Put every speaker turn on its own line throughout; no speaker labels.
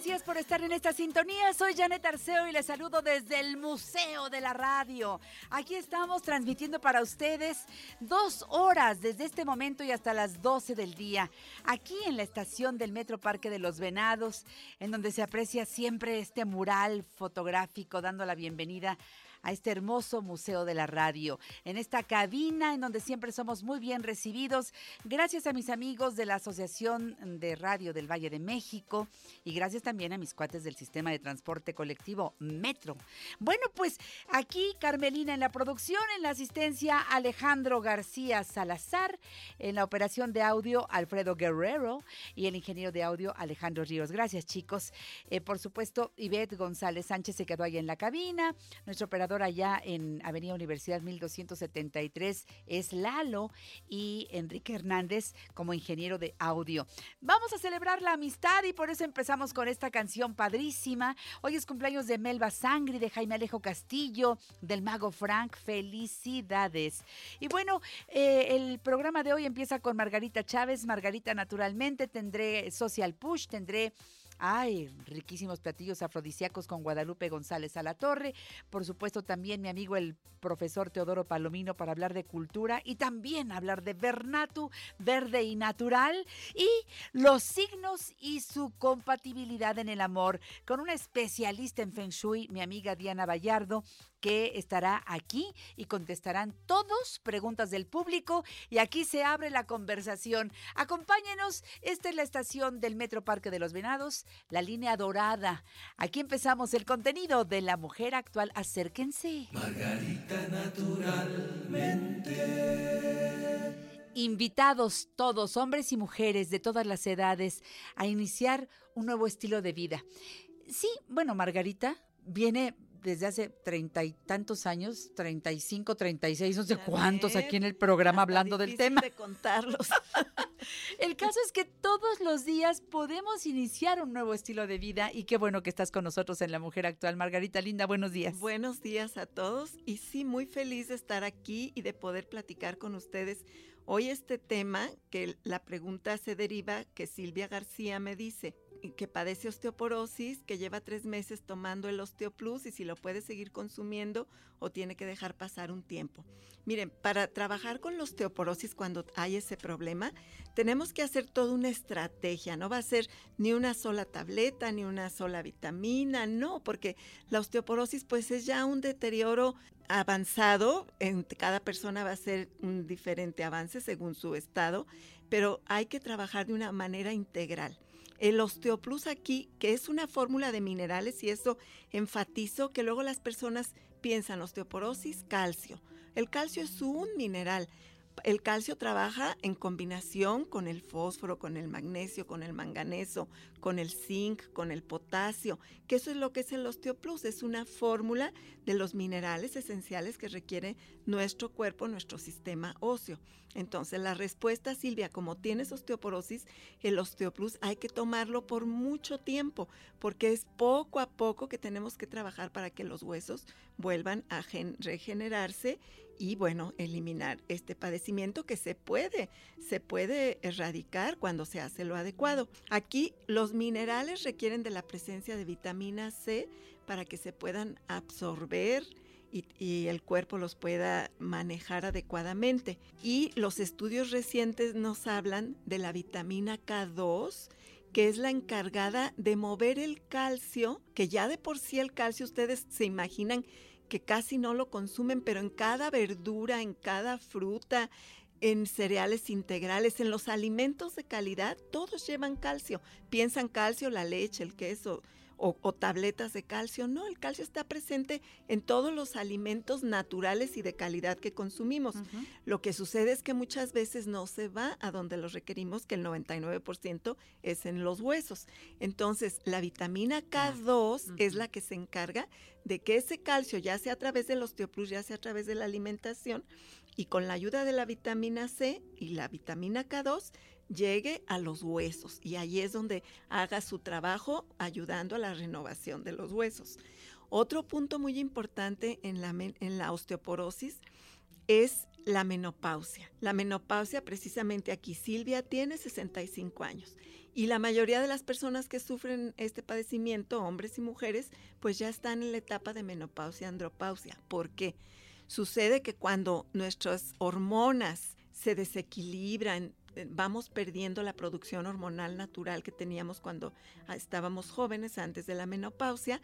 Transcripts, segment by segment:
Gracias por estar en esta sintonía. Soy Janet Arceo y les saludo desde el Museo de la Radio. Aquí estamos transmitiendo para ustedes dos horas desde este momento y hasta las 12 del día. Aquí en la estación del Metro Parque de los Venados, en donde se aprecia siempre este mural fotográfico dando la bienvenida a este hermoso Museo de la Radio, en esta cabina en donde siempre somos muy bien recibidos, gracias a mis amigos de la Asociación de Radio del Valle de México y gracias también a mis cuates del Sistema de Transporte Colectivo Metro. Bueno, pues aquí Carmelina en la producción, en la asistencia Alejandro García Salazar, en la operación de audio Alfredo Guerrero y el ingeniero de audio Alejandro Ríos. Gracias chicos. Eh, por supuesto, Ivette González Sánchez se quedó ahí en la cabina, nuestro operador allá en Avenida Universidad 1273 es Lalo y Enrique Hernández como ingeniero de audio. Vamos a celebrar la amistad y por eso empezamos con esta canción padrísima. Hoy es cumpleaños de Melba Sangri, de Jaime Alejo Castillo, del mago Frank. Felicidades. Y bueno, eh, el programa de hoy empieza con Margarita Chávez. Margarita, naturalmente, tendré Social Push, tendré Ay, riquísimos platillos afrodisíacos con Guadalupe González a la Torre. Por supuesto, también mi amigo el profesor Teodoro Palomino para hablar de cultura y también hablar de Bernatu, verde y natural, y los signos y su compatibilidad en el amor, con una especialista en Feng Shui, mi amiga Diana Vallardo, que estará aquí y contestarán todos preguntas del público y aquí se abre la conversación. Acompáñenos, esta es la estación del Metro Parque de los Venados, la línea dorada. Aquí empezamos el contenido de la mujer actual. Acérquense.
Margarita naturalmente.
Invitados todos, hombres y mujeres de todas las edades, a iniciar un nuevo estilo de vida. Sí, bueno, Margarita viene desde hace treinta y tantos años, treinta y cinco, treinta y seis, no sé cuántos aquí en el programa hablando del tema.
de contarlos.
El caso es que todos los días podemos iniciar un nuevo estilo de vida y qué bueno que estás con nosotros en La Mujer Actual. Margarita Linda, buenos días.
Buenos días a todos y sí, muy feliz de estar aquí y de poder platicar con ustedes hoy este tema que la pregunta se deriva que Silvia García me dice que padece osteoporosis, que lleva tres meses tomando el Osteoplus y si lo puede seguir consumiendo o tiene que dejar pasar un tiempo. Miren, para trabajar con la osteoporosis cuando hay ese problema, tenemos que hacer toda una estrategia. No va a ser ni una sola tableta, ni una sola vitamina, no, porque la osteoporosis pues es ya un deterioro avanzado. En cada persona va a ser un diferente avance según su estado, pero hay que trabajar de una manera integral. El osteoplus aquí, que es una fórmula de minerales, y eso enfatizo que luego las personas piensan osteoporosis, calcio. El calcio es un mineral. El calcio trabaja en combinación con el fósforo, con el magnesio, con el manganeso, con el zinc, con el potasio, que eso es lo que es el osteoplus, es una fórmula de los minerales esenciales que requiere nuestro cuerpo, nuestro sistema óseo. Entonces, la respuesta, Silvia, como tienes osteoporosis, el osteoplus hay que tomarlo por mucho tiempo, porque es poco a poco que tenemos que trabajar para que los huesos vuelvan a regenerarse y bueno, eliminar este padecimiento que se puede, se puede erradicar cuando se hace lo adecuado. Aquí los minerales requieren de la presencia de vitamina C para que se puedan absorber y, y, el cuerpo los pueda manejar adecuadamente. Y los estudios recientes nos hablan de la vitamina K2, que es la encargada de mover el calcio, que ya de por sí el calcio ustedes se imaginan que casi no lo consumen, pero en cada verdura, en cada fruta, en cereales integrales, en los alimentos de calidad, todos llevan calcio. Piensan calcio, la leche, el queso, o, tabletas de calcio. No, el calcio está presente en todos los alimentos naturales y de calidad que consumimos. Lo que sucede es que muchas veces no se va a donde los requerimos, que el 99% es en los huesos. Entonces, la vitamina K2 es la que se encarga de que ese calcio, ya sea a través del osteoplus, ya sea a través de la alimentación, y con la ayuda de la vitamina C y la vitamina K2, llegue a los huesos y ahí es donde haga su trabajo ayudando a la renovación de los huesos. Otro punto muy importante en la, en la osteoporosis es la menopausia. La menopausia, precisamente aquí, Silvia tiene 65 años y la mayoría de las personas que sufren este padecimiento, hombres y mujeres, pues ya están en la etapa de menopausia, andropausia. ¿Por qué? Sucede que cuando nuestras hormonas se desequilibran, vamos perdiendo la producción hormonal natural que teníamos cuando ah, estábamos jóvenes antes de la menopausia,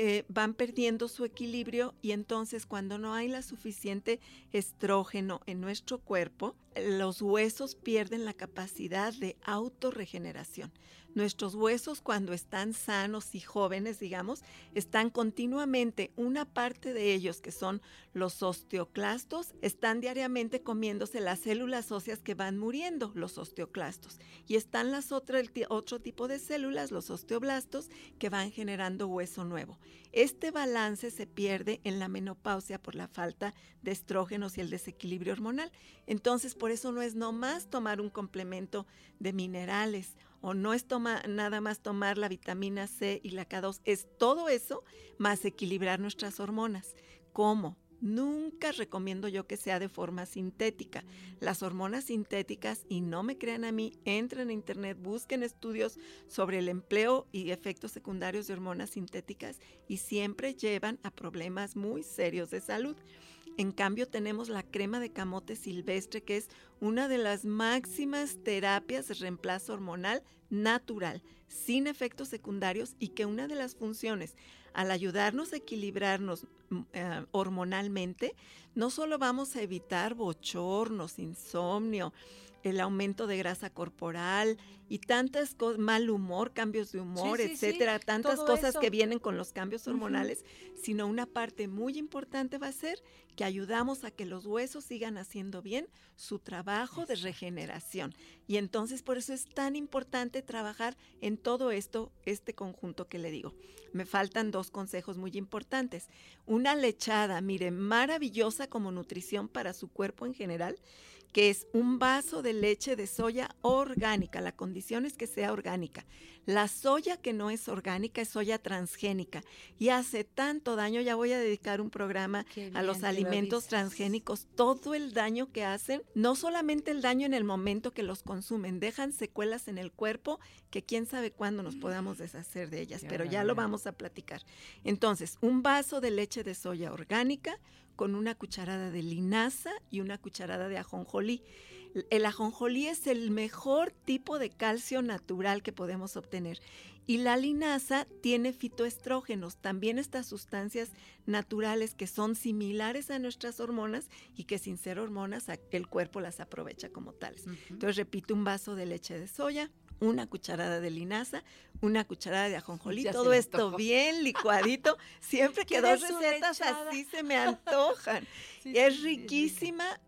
eh, van perdiendo su equilibrio y entonces cuando no hay la suficiente estrógeno en nuestro cuerpo, los huesos pierden la capacidad de autorregeneración. Nuestros huesos cuando están sanos y jóvenes, digamos, están continuamente, una parte de ellos que son los osteoclastos, están diariamente comiéndose las células óseas que van muriendo, los osteoclastos. Y están las otras, otro tipo de células, los osteoblastos, que van generando hueso nuevo. Este balance se pierde en la menopausia por la falta de estrógenos y el desequilibrio hormonal. Entonces, por eso no es nomás tomar un complemento de minerales o no es nada más tomar la vitamina C y la K2, es todo eso más equilibrar nuestras hormonas. ¿Cómo? Nunca recomiendo yo que sea de forma sintética. Las hormonas sintéticas, y no me crean a mí, entren a internet, busquen estudios sobre el empleo y efectos secundarios de hormonas sintéticas y siempre llevan a problemas muy serios de salud. En cambio, tenemos la crema de camote silvestre, que es una de las máximas terapias de reemplazo hormonal natural, sin efectos secundarios y que una de las funciones al ayudarnos a equilibrarnos mm, eh, hormonalmente, no solo vamos a evitar bochornos, insomnio, el aumento de grasa corporal y tantas cosas, mal humor, cambios de humor, etcétera, tantas cosas que vienen con los cambios hormonales, sino una parte muy importante va a ser que ayudamos a que los huesos sigan haciendo bien su trabajo de regeneración. Y entonces por eso es tan importante trabajar en todo esto, este conjunto que le digo. Me faltan dos consejos muy importantes. Una lechada, mire, maravillosa como nutrición para su cuerpo en general que es un vaso de leche de soya orgánica. La condición es que sea orgánica. La soya que no es orgánica es soya transgénica y hace tanto daño. Ya voy a dedicar un programa a los alimentos transgénicos, todo el daño que hacen, no solamente el daño en el momento que los consumen, dejan secuelas en el cuerpo que quién sabe cuándo nos podamos deshacer de ellas, pero ya lo vamos a platicar. Entonces, un vaso de leche de soya orgánica con una cucharada de linaza y una cucharada de ajonjolí. El ajonjolí es el mejor tipo de calcio natural que podemos obtener. Y la linaza tiene fitoestrógenos, también estas sustancias naturales que son similares a nuestras hormonas y que sin ser hormonas el cuerpo las aprovecha como tales. Entonces repito, un vaso de leche de soya, una cucharada de linaza, una cucharada de ajonjolí, todo esto bien licuadito. Siempre que dos recetas así se me antojan. es riquísima,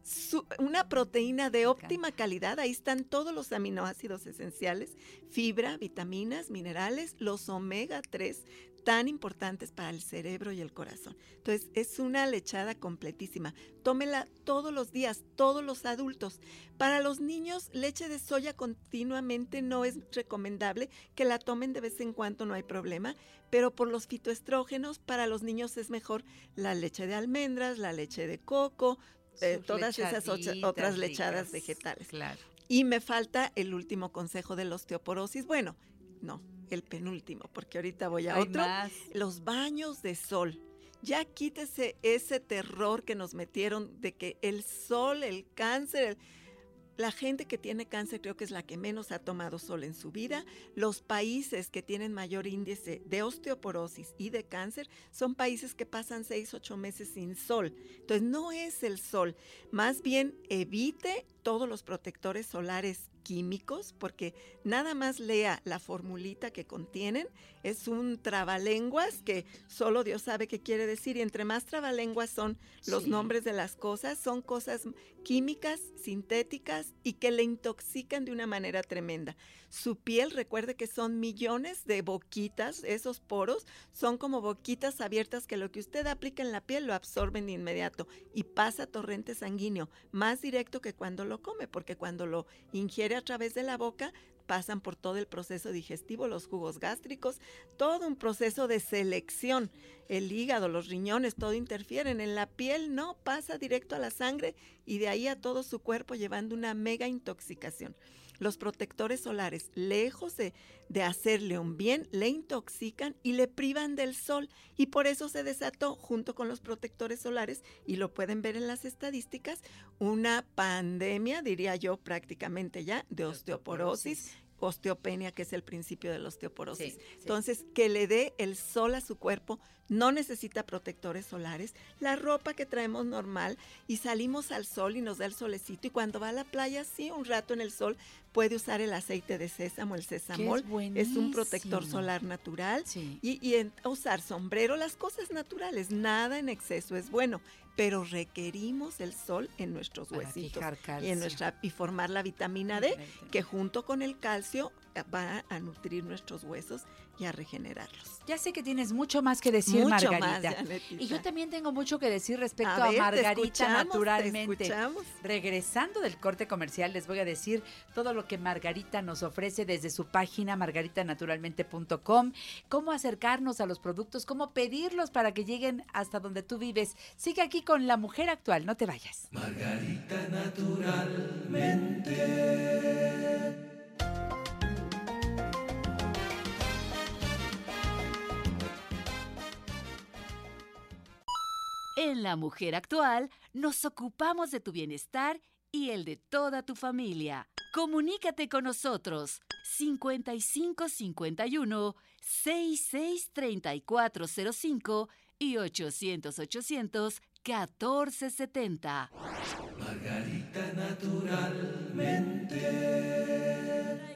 una proteína de óptima calidad, ahí están todos los aminoácidos esenciales, fibra, vitaminas, minerales, los omega 3 tan importantes para el cerebro y el corazón. Entonces, es una lechada completísima. Tómela todos los días, todos los adultos. Para los niños, leche de soya continuamente no es recomendable que la tomen de vez en cuando, no hay problema, pero por los fitoestrógenos, para los niños es mejor la leche de almendras, la leche de coco, eh, todas esas otras lechadas vegetales.
Claro.
Y me falta el último consejo de la osteoporosis. Bueno, no, el penúltimo, porque ahorita voy a otro. Los baños de sol. Ya quítese ese terror que nos metieron de que el sol, el cáncer, el la gente que tiene cáncer creo que es la que menos ha tomado sol en su vida. Los países que tienen mayor índice de osteoporosis y de cáncer son países que pasan 6, 8 meses sin sol. Entonces no es el sol. Más bien evite todos los protectores solares químicos, porque nada más lea la formulita que contienen, es un trabalenguas que solo Dios sabe qué quiere decir, y entre más trabalenguas son los nombres de las cosas, son cosas químicas, sintéticas y que le intoxican de una manera tremenda. Su piel, recuerde que son millones de boquitas, esos poros son como boquitas abiertas que lo que usted aplica en la piel lo absorben de inmediato y pasa torrente sanguíneo, más directo que cuando lo come, porque cuando lo ingiere a través de la boca, pasan por todo el proceso digestivo, los jugos gástricos, todo un proceso de selección. El hígado, los riñones, todo interfieren. En la piel no, pasa directo a la sangre y de ahí a todo su cuerpo llevando una mega intoxicación los protectores solares, lejos de, hacerle un bien, le intoxican y le privan del sol. Y por eso se desató, junto con los protectores solares, y lo pueden ver en las estadísticas, una pandemia, diría yo prácticamente ya, de osteoporosis osteopenia, que es el principio de la osteoporosis. Entonces, que le dé el sol a su cuerpo, no necesita protectores solares, la ropa que traemos normal y salimos al sol y nos da el solecito y cuando va a la playa, sí, un rato en el sol, puede usar el aceite de sésamo, el sesamol, es, un protector solar natural y, y usar sombrero, las cosas naturales, nada en exceso es bueno, pero requerimos el sol en nuestros huesitos y en nuestra y formar la vitamina D que junto con el calcio eh, va a nutrir nuestros huesos y a regenerarlos.
Ya sé que tienes mucho más que decir, Margarita. y yo también tengo mucho que decir respecto a, Margarita naturalmente. Regresando del corte comercial, les voy a decir todo lo que Margarita nos ofrece desde su página margaritanaturalmente.com, cómo acercarnos a los productos, cómo pedirlos para que lleguen hasta donde tú vives. Sigue aquí con la mujer actual, no te vayas.
Margarita naturalmente.
En La Mujer Actual nos ocupamos de tu bienestar y el de toda tu familia. Comunícate con nosotros 5551 663405 y 800 800 1470.
Margarita naturalmente.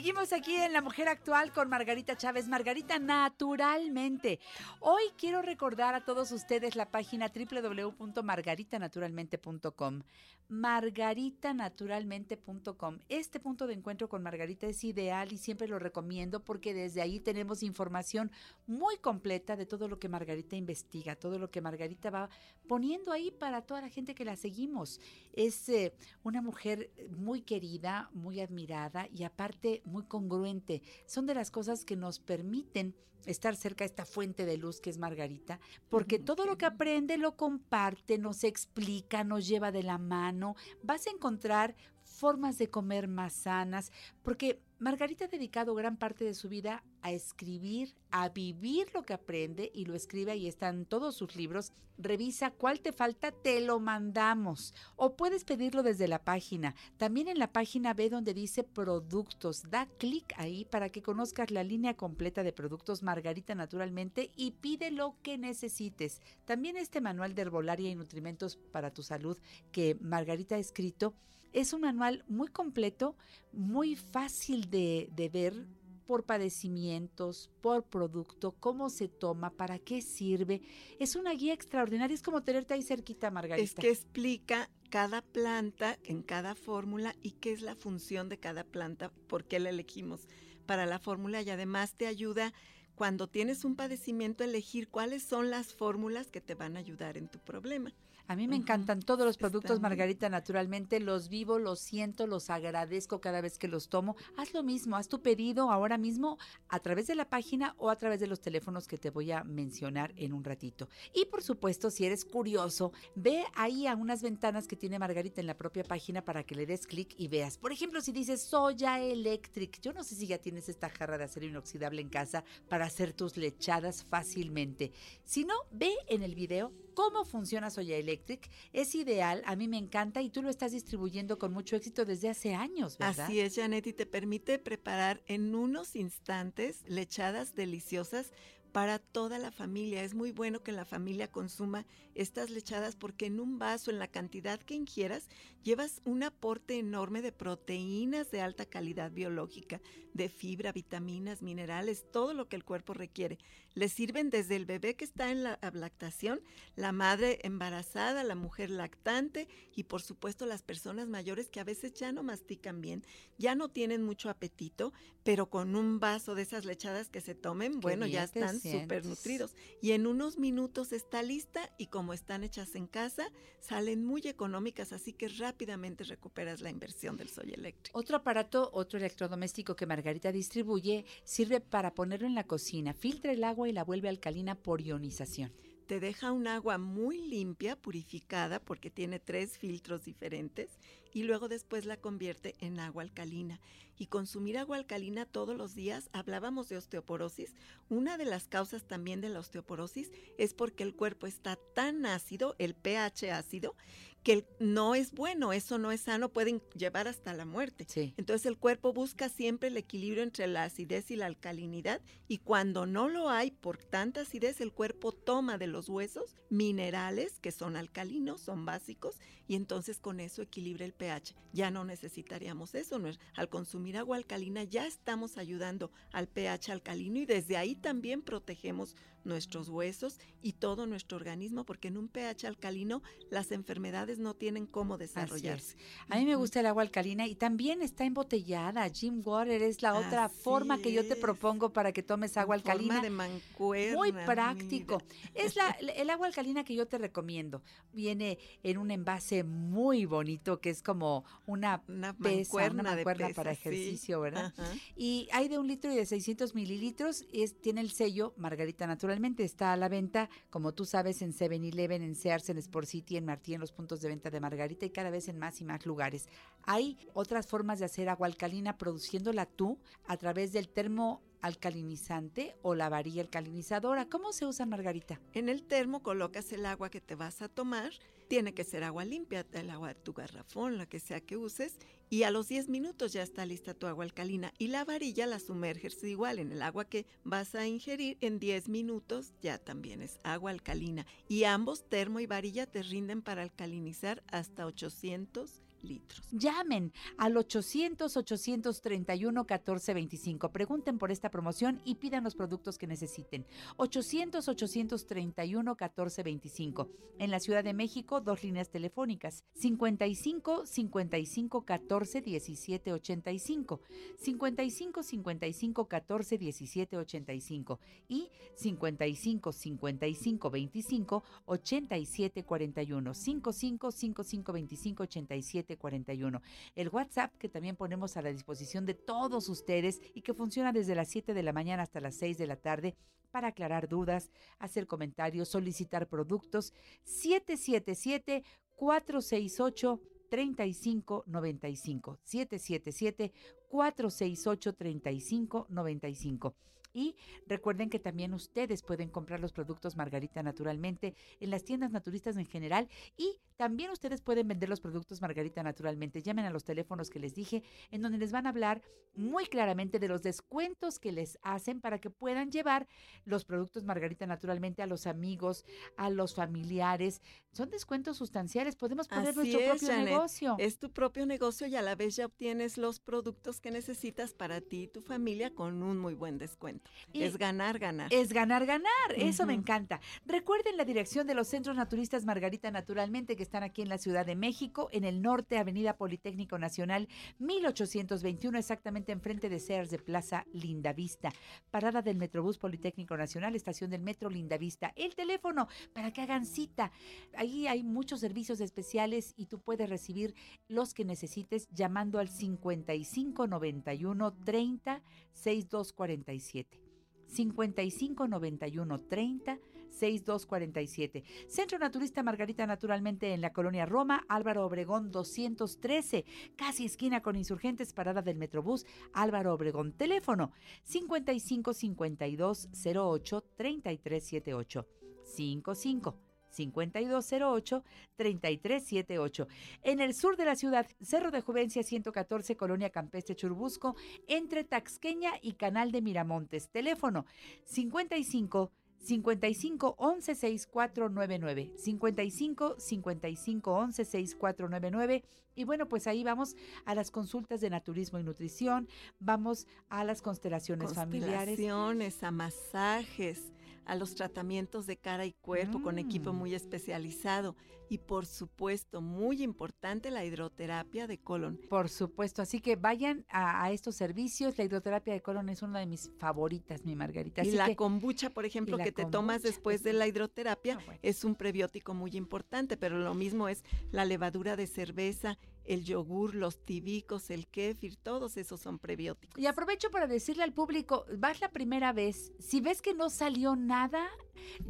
Seguimos aquí en La Mujer Actual con Margarita Chávez. Margarita, naturalmente. Hoy quiero recordar a todos ustedes la página www.margaritanaturalmente.com. Margaritanaturalmente.com. Este punto de encuentro con Margarita es ideal y siempre lo recomiendo porque desde ahí tenemos información muy completa de todo lo que Margarita investiga, todo lo que Margarita va poniendo ahí para toda la gente que la seguimos. Es eh, una mujer muy querida, muy admirada y aparte muy congruente. Son de las cosas que nos permiten estar cerca de esta fuente de luz que es Margarita, porque todo lo que aprende lo comparte, nos explica, nos lleva de la mano. Vas a encontrar formas de comer más sanas, porque Margarita ha dedicado gran parte de su vida a escribir, a vivir lo que aprende y lo escribe, ahí están todos sus libros. Revisa cuál te falta, te lo mandamos. O puedes pedirlo desde la página. También en la página ve donde dice productos. Da clic ahí para que conozcas la línea completa de productos Margarita naturalmente y pide lo que necesites. También este manual de herbolaria y nutrimentos para tu salud que Margarita ha escrito es un manual muy completo, muy fácil de, ver por padecimientos, por producto, cómo se toma, para qué sirve. Es una guía extraordinaria, es como tenerte ahí cerquita, Margarita.
Es que explica cada planta en cada fórmula y qué es la función de cada planta, por qué la elegimos para la fórmula y además te ayuda cuando tienes un padecimiento a elegir cuáles son las fórmulas que te van a ayudar en tu problema.
A mí me encantan todos los productos
Está
Margarita naturalmente, los vivo, los siento, los agradezco cada vez que los tomo. Haz lo mismo, haz tu pedido ahora mismo a través de la página o a través de los teléfonos que te voy a mencionar en un ratito. Y por supuesto, si eres curioso, ve ahí a unas ventanas que tiene Margarita en la propia página para que le des clic y veas. Por ejemplo, si dices Soya Electric, yo no sé si ya tienes esta jarra de acero inoxidable en casa para hacer tus lechadas fácilmente. Si no, ve en el video cómo funciona Soya Electric. Es ideal, a mí me encanta y tú lo estás distribuyendo con mucho éxito desde hace años, ¿verdad?
Así es, Janet, y te permite preparar en unos instantes lechadas deliciosas para toda la familia. Es muy bueno que la familia consuma estas lechadas porque en un vaso, en la cantidad que ingieras, llevas un aporte enorme de proteínas de alta calidad biológica, de fibra, vitaminas, minerales, todo lo que el cuerpo requiere. Le sirven desde el bebé que está en la lactación, la madre embarazada, la mujer lactante y por supuesto las personas mayores que a veces ya no mastican bien, ya no tienen mucho apetito, pero con un vaso de esas lechadas que se tomen, bueno, ya están súper nutridos. Y en unos minutos está lista y como están hechas en casa, salen muy económicas, así que rápidamente recuperas la inversión del soy eléctrico.
Otro aparato, otro electrodoméstico que Margarita distribuye, sirve para ponerlo en la cocina. Filtra el agua y la vuelve alcalina por ionización.
te deja un agua muy limpia, purificada, porque tiene tres filtros diferentes, y luego después la convierte en agua alcalina. Y consumir agua alcalina todos los días, hablábamos de osteoporosis, una de las causas también de la osteoporosis es porque el cuerpo está tan ácido, el pH ácido, que no es bueno, eso no es sano, pueden llevar hasta la muerte.
Sí.
Entonces el cuerpo busca siempre el equilibrio entre la acidez y la alcalinidad y cuando no lo hay por tanta acidez, el cuerpo toma de los huesos minerales que son alcalinos, son básicos y entonces con eso equilibra el pH. Ya no necesitaríamos eso, ¿no? al consumir agua alcalina ya estamos ayudando al pH alcalino y desde ahí también protegemos nuestros huesos y todo nuestro organismo porque en un pH alcalino las enfermedades no tienen cómo desarrollarse.
A mí me gusta el agua alcalina y también está embotellada. Jim Water es la otra
Así
forma que yo te propongo para que tomes agua
En forma
alcalina.
de mancuerna,
Muy práctico.
mira.
Es la, el agua alcalina que yo te recomiendo. Viene en un envase muy bonito que es como una
Una
pesa,
mancuerna,
una
de
mancuerna
pesa,
para
sí.
ejercicio, ¿verdad?
Ajá.
Y hay de un litro y de 600 mililitros. Es, tiene el sello Margarita Naturalmente. Está a la venta, como tú sabes, en 7-Eleven, en Sears, en Sport City, en Martí, en los puntos de venta de Margarita y cada vez en más y más lugares. Hay otras formas de hacer agua alcalina produciéndola tú a través del termo alcalinizante o la varilla alcalinizadora. ¿Cómo se usa, Margarita?
En el termo colocas el agua que te vas a tomar. Tiene que ser agua limpia, el agua de tu garrafón, la que sea que uses. Y a los 10 minutos ya está lista tu agua alcalina. Y la varilla la sumerges igual en el agua que vas a ingerir. En 10 minutos ya también es agua alcalina. Y ambos, termo y varilla, te rinden para alcalinizar hasta 800 litros.
Llamen al 800-831-1425. Pregunten por esta promoción y pidan los productos que necesiten. 800-831-1425. En la Ciudad de México, dos líneas telefónicas. 55 55 14 17 85. 55 55 14 17 85. Y 55 55 25 87 41. 55 55 25 87 41. El WhatsApp que también ponemos a la disposición de todos ustedes y que funciona desde las 7 de la mañana hasta las 6 de la tarde para aclarar dudas, hacer comentarios, solicitar productos. 777 468 3595 777 468 3595 y recuerden que también ustedes pueden comprar los productos Margarita naturalmente en las tiendas naturistas en general y también ustedes pueden vender los productos Margarita naturalmente. Llamen a los teléfonos que les dije en donde les van a hablar muy claramente de los descuentos que les hacen para que puedan llevar los productos Margarita naturalmente a los amigos, a los familiares. Son descuentos sustanciales. Podemos poner
Así
nuestro
es,
propio
Janet.
negocio.
Es tu propio negocio y a la vez ya obtienes los productos que necesitas para ti y tu familia con un muy buen descuento.
Y-
es ganar, ganar.
Es ganar, ganar. Eso me encanta. Recuerden la dirección de los centros naturistas Margarita Naturalmente que están aquí en la Ciudad de México, en el norte, Avenida Politécnico Nacional, 1821, exactamente enfrente de Sears de Plaza Lindavista. Parada del Metrobús Politécnico Nacional, estación del Metro Lindavista. El teléfono para que hagan cita. Ahí hay muchos servicios especiales y tú puedes recibir los que necesites llamando al 5591 30 6247. 5591 30 6247. Centro Naturista Margarita Naturalmente en la colonia Roma, Álvaro Obregón 213, casi esquina con insurgentes, parada del Metrobús, Álvaro Obregón. Teléfono 5552 08 3378. 55 5208-3378. En el sur de la ciudad, Cerro de Juvencia 114, Colonia Campestre Churbusco, entre Taxqueña y Canal de Miramontes. Teléfono 55 55 11 6499 55 55 11 6499 y bueno pues ahí vamos a las consultas de naturismo y nutrición vamos a las constelaciones, familiares.
Constelaciones a masajes a los tratamientos de cara y cuerpo con equipo
Mm.
muy especializado y por supuesto muy importante la hidroterapia de colon
Por supuesto, así que vayan a, a estos servicios. La hidroterapia de colon es una de mis favoritas, mi Margarita.
y la
que,
kombucha, por ejemplo, que te tomas después
pues,
de la hidroterapia,
Ah, bueno.
es un prebiótico muy importante, pero lo mismo es la levadura de cerveza, el yogur, los tibicos, el kéfir, todos esos son prebióticos.
y aprovecho para decirle al público, vas la primera vez, si ves que no salió nada,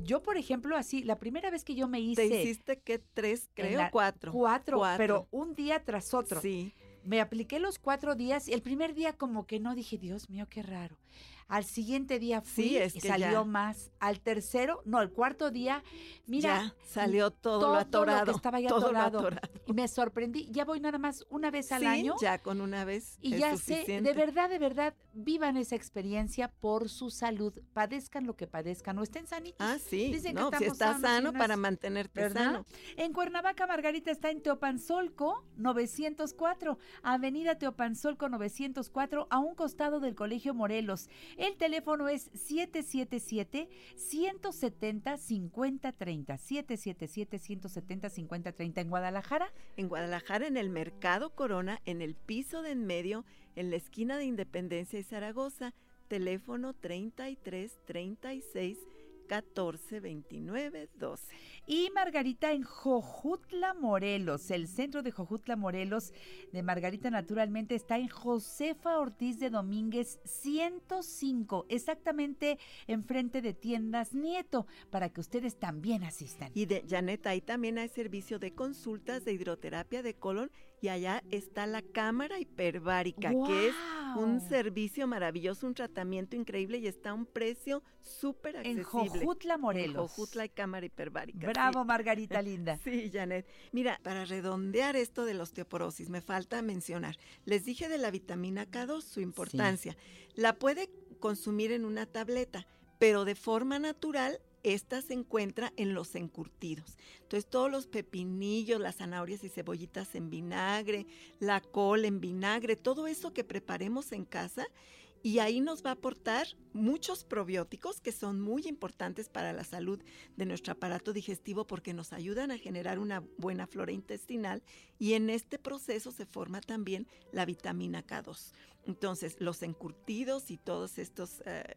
yo por ejemplo así, la primera vez que yo me hice
¿Te hiciste que tres, creo? cuatro.
cuatro,
Cuatro.
pero un día tras otro.
Sí.
Me apliqué los cuatro días y el primer día como que no dije, Dios mío, qué raro. Al siguiente día fui
Sí, es que
salió
ya.
más. Al tercero, no, al cuarto día, mira,
ya salió todo,
todo
lo
lo
atorado.
que estaba ya
todo lo
atorado.
atorado.
y me sorprendí. Ya voy nada más una vez al
Sí,
año.
ya con una vez
Y
es
ya sé,
suficiente.
de verdad, de verdad, vivan esa experiencia por su salud. Padezcan lo que padezcan o estén sanitos.
Ah, sí.
Dicen que
no, si
estamos
estás sano
no
para mantenerte
¿verdad?
sano.
En Cuernavaca, Margarita está en Teopanzolco 904, Avenida Teopanzolco 904, a un costado del Colegio Morelos. El teléfono es 777-170-5030. 777-170-5030 en Guadalajara.
En Guadalajara, en el Mercado Corona, en el piso de en medio, en la esquina de Independencia y Zaragoza, teléfono 33 36 14 29 12.
Y Margarita en Jojutla, Morelos. El centro de Jojutla, Morelos, de Margarita naturalmente está en Josefa Ortiz de Domínguez 105, exactamente enfrente de Tiendas Nieto, para que ustedes también asistan.
Y de Janet, ahí también hay servicio de consultas de hidroterapia de colon y allá está la cámara hiperbárica, que es un servicio maravilloso, un tratamiento increíble y está a un precio súper
En
accesible.
Jojutla,
En
Morelos.
Jojutla y cámara hiperbárica. sí.
Bravo, Margarita linda.
Sí, Janet. Mira, para redondear esto de la osteoporosis, me falta mencionar. Les dije de la vitamina K2, su importancia. La puede consumir en una tableta, pero de forma natural. Esta se encuentra en los encurtidos. Entonces, todos los pepinillos, las zanahorias y cebollitas en vinagre, la col en vinagre, todo eso que preparemos en casa, y ahí nos va a aportar muchos probióticos que son muy importantes para la salud de nuestro aparato digestivo porque nos ayudan a generar una buena flora intestinal y en este proceso se forma también la vitamina K2. Entonces, los encurtidos y todos estos eh,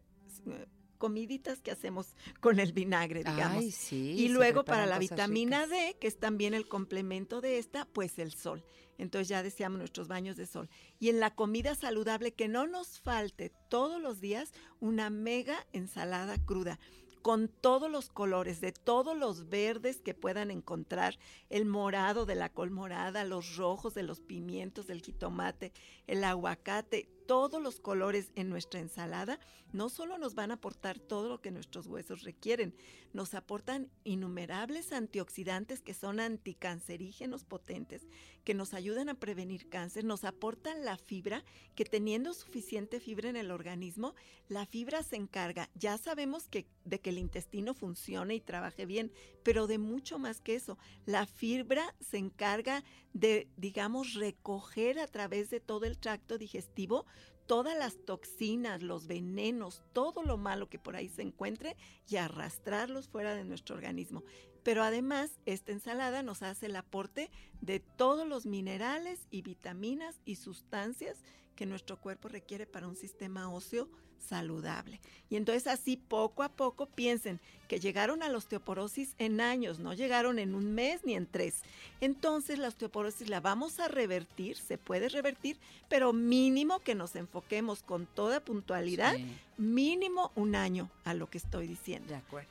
comiditas que hacemos con el vinagre, digamos.
Ay, sí.
Y luego para la vitamina
ricas.
D, que es también el complemento de esta, pues el sol. Entonces ya decíamos nuestros baños de sol. Y en la comida saludable, que no nos falte todos los días una mega ensalada cruda con todos los colores, de todos los verdes que puedan encontrar, el morado de la col morada, los rojos de los pimientos, del jitomate, el aguacate, todos los colores en nuestra ensalada, no solo nos van a aportar todo lo que nuestros huesos requieren, nos aportan innumerables antioxidantes que son anticancerígenos potentes, que nos ayudan a prevenir cáncer, nos aportan la fibra, que teniendo suficiente fibra en el organismo, la fibra se encarga, ya sabemos que de que el intestino funcione y trabaje bien, pero de mucho más que eso, la fibra se encarga de, digamos, recoger a través de todo el tracto digestivo todas las toxinas, los venenos, todo lo malo que por ahí se encuentre y arrastrarlos fuera de nuestro organismo. Pero además, esta ensalada nos hace el aporte de todos los minerales y vitaminas y sustancias que nuestro cuerpo requiere para un sistema óseo saludable. Y entonces así poco a poco piensen que llegaron a la osteoporosis en años, no llegaron en un mes ni en tres. Entonces la osteoporosis la vamos a revertir, se puede revertir, pero mínimo que nos enfoquemos con toda puntualidad,
Sí.
mínimo un año a lo que estoy diciendo.
De acuerdo.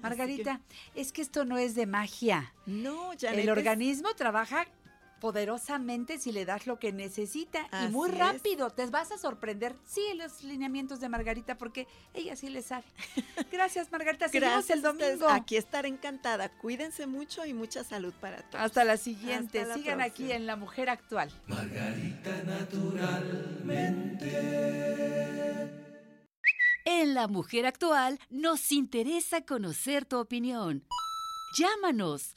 Margarita, es que esto no es de magia.
No, ya
El organismo trabaja poderosamente si le das lo que necesita y muy
es.
rápido. Te vas a sorprender. Sí, los lineamientos de Margarita porque ella sí le sabe. Gracias, Margarita. Seguimos
Gracias
el domingo.
Aquí estaré encantada. Cuídense mucho y mucha salud para todos.
Hasta la siguiente.
Hasta la
Sigan aquí en La Mujer Actual.
Margarita naturalmente.
En La Mujer Actual nos interesa conocer tu opinión. Llámanos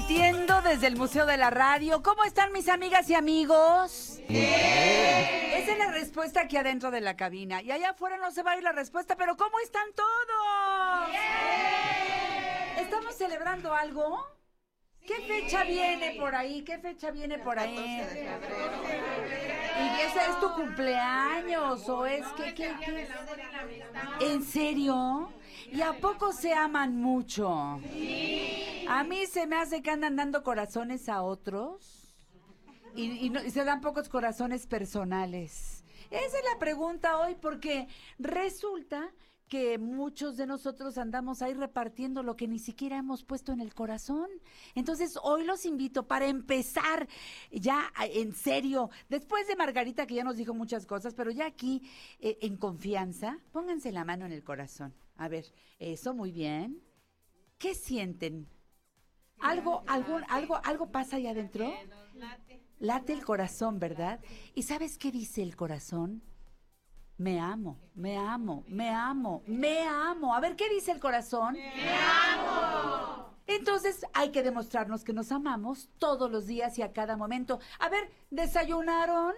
Transmitiendo desde el Museo de la Radio. ¿Cómo están mis amigas y amigos? Esa es la respuesta aquí adentro de la cabina. Y allá afuera no se va a ir la respuesta, pero ¿cómo están todos? ¿Estamos celebrando algo? ¿Qué fecha viene por ahí? ¿Qué fecha viene por ahí? ¿Y ese es tu cumpleaños o es que? ¿En serio? ¿Y a poco se aman mucho? A mí se me hace que andan dando corazones a otros y, no- se dan pocos corazones personales. Esa es la pregunta hoy porque resulta que muchos de nosotros andamos ahí repartiendo lo que ni siquiera hemos puesto en el corazón. Entonces hoy los invito para empezar ya en serio, después de Margarita que ya nos dijo muchas cosas, pero ya aquí eh, en confianza, pónganse la mano en el corazón. A ver, eso muy bien. ¿Qué sienten? ¿Algo, algún, algo, algo pasa ahí adentro? Late el corazón, ¿verdad? ¿Y sabes qué dice el corazón? Me amo, me amo, me amo, me amo. A ver, ¿qué dice el corazón? Me amo. Entonces hay que demostrarnos que nos amamos todos los días y a cada momento. A ver, ¿desayunaron?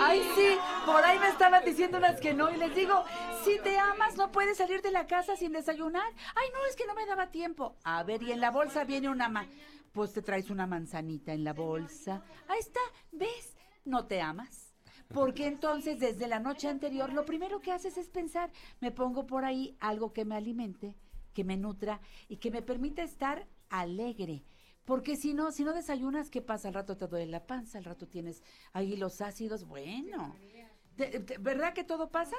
Ay, sí, por ahí me estaban diciendo unas que no y les digo, si te amas no puedes salir de la casa sin desayunar. Ay, no, es que no me daba tiempo. A ver, y en la bolsa viene una ma pues te traes una manzanita en la bolsa. Ahí está, ¿ves? No te amas. Porque entonces desde la noche anterior lo primero que haces es pensar, me pongo por ahí algo que me alimente, que me nutra y que me permita estar alegre. Porque si no, si no desayunas, ¿qué pasa? Al rato te duele la panza, al rato tienes ahí los ácidos. Bueno, ¿De- de- ¿verdad que todo pasa?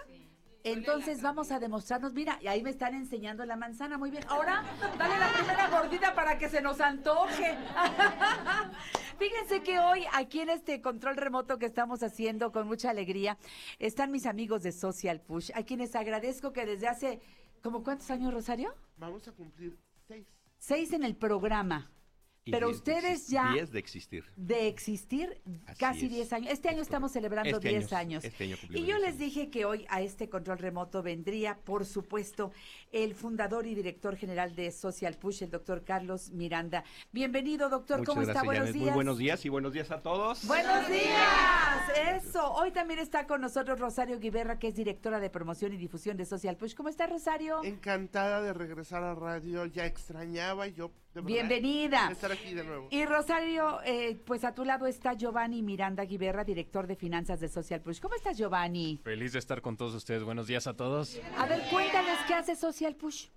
Entonces vamos a demostrarnos, mira, y ahí me están enseñando la manzana, muy bien. Ahora, dale la primera gordita para que se nos antoje. Fíjense que hoy aquí en este control remoto que estamos haciendo con mucha alegría, están mis amigos de Social Push, a quienes agradezco que desde hace, ¿como cuántos años, Rosario?
Vamos a cumplir seis.
Seis en el programa.
Y
Pero ustedes ya
diez de existir.
de existir
Así
casi
es.
10 años. Este año estamos celebrando
Este
10
año-
años.
este año
y yo
10
les dije que hoy a este control remoto vendría, por supuesto, el fundador y director general de Social Push, el doctor Carlos Miranda. Bienvenido, doctor.
Muchas
¿Cómo está? Buenos
Janet.
días.
Muy buenos días y buenos días a todos.
Buenos días. Eso. Hoy también está con nosotros Rosario Guiberra, que es directora de promoción y difusión de Social Push. ¿Cómo está, Rosario?
Encantada de regresar a radio, ya extrañaba yo. de
Bienvenida.
Estar aquí de nuevo.
Y Rosario, eh, pues a tu lado está Giovanni Miranda Guiberra, director de finanzas de Social Push. ¿Cómo estás, Giovanni?
Feliz de estar con todos ustedes. Buenos días a todos.
A ver, cuéntanos qué hace Social Push.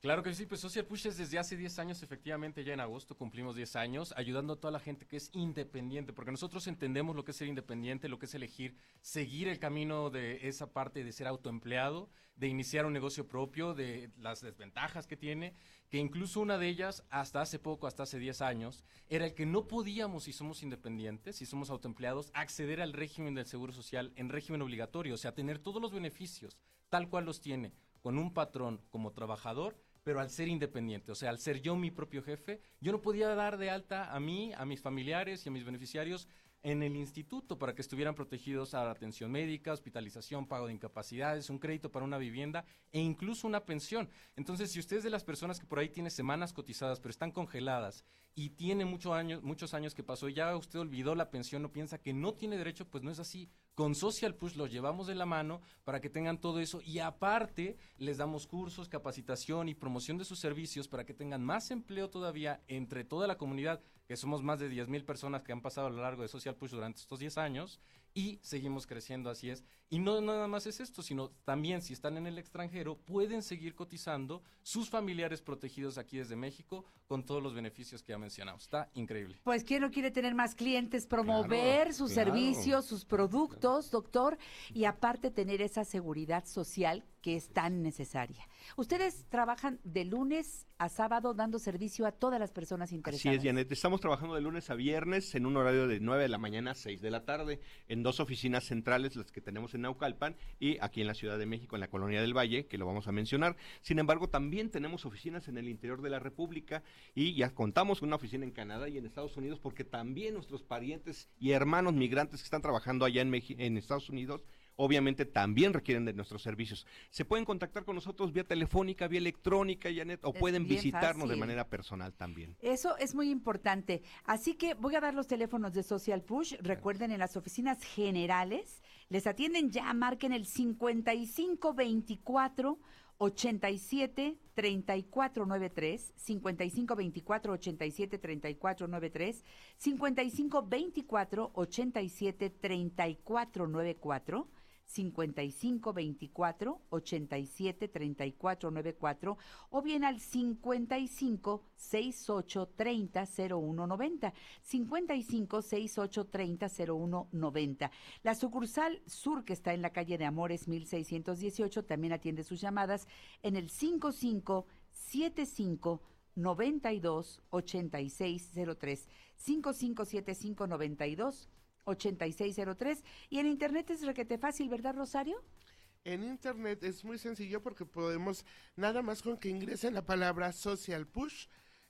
Claro que sí, pues Social Push es desde hace 10 años, efectivamente, ya en agosto cumplimos 10 años, ayudando a toda la gente que es independiente, porque nosotros entendemos lo que es ser independiente, lo que es elegir, seguir el camino de esa parte de ser autoempleado, de iniciar un negocio propio, de las desventajas que tiene, que incluso una de ellas, hasta hace poco, hasta hace 10 años, era el que no podíamos, si somos independientes, si somos autoempleados, acceder al régimen del Seguro Social en régimen obligatorio, o sea, tener todos los beneficios tal cual los tiene, con un patrón como trabajador, pero al ser independiente, o sea, al ser yo mi propio jefe, yo no podía dar de alta a mí, a mis familiares y a mis beneficiarios en el instituto para que estuvieran protegidos a atención médica, hospitalización, pago de incapacidades, un crédito para una vivienda e incluso una pensión. Entonces, si usted es de las personas que por ahí tiene semanas cotizadas pero están congeladas y tiene muchos años, muchos años que pasó y ya usted olvidó la pensión o piensa que no tiene derecho, pues no es así. Con Social Push los llevamos de la mano para que tengan todo eso y aparte les damos cursos, capacitación y promoción de sus servicios para que tengan más empleo todavía entre toda la comunidad, que somos más de 10 mil personas que han pasado a lo largo de Social Push durante estos 10 años y seguimos creciendo, así es. Y no nada más es esto, sino también si están en el extranjero pueden seguir cotizando sus familiares protegidos aquí desde México con todos los beneficios que ya mencionamos. Está increíble.
Pues quién no quiere tener más clientes, promover
Claro,
sus
claro.
servicios, sus productos, doctor, y aparte tener esa seguridad social que es tan necesaria. Ustedes trabajan de lunes a sábado dando servicio a todas las personas
Así
interesadas.
es, Janet. Estamos trabajando de lunes a viernes en un horario de 9 de la mañana a 6 de la tarde en dos oficinas centrales, las que tenemos en Naucalpan y aquí en la Ciudad de México, en la Colonia del Valle, que lo vamos a mencionar. Sin embargo, también tenemos oficinas en el interior de la República y ya contamos con una oficina en Canadá y en Estados Unidos porque también nuestros parientes y hermanos migrantes que están trabajando allá en, Meji- en Estados Unidos obviamente también requieren de nuestros servicios. Se pueden contactar con nosotros vía telefónica, vía electrónica, Janet, o
Es
pueden visitarnos de manera personal también.
Eso es muy importante. Así que voy a dar los teléfonos de Social Push. Recuerden, en las oficinas generales les atienden ya, marquen el 5524 87 3493 5524 87 3493 5524 87 3494 55 24 87 34 94 o bien al 55 68 30 01 90 55 68 30 01 90 La sucursal sur que está en la calle de Amores 1618 también atiende sus llamadas en el 55 75 92 86 03 5575 92 8603 y en internet es requete fácil, ¿verdad, Rosario?
En internet es muy sencillo porque podemos, nada más con que ingresen la palabra social push,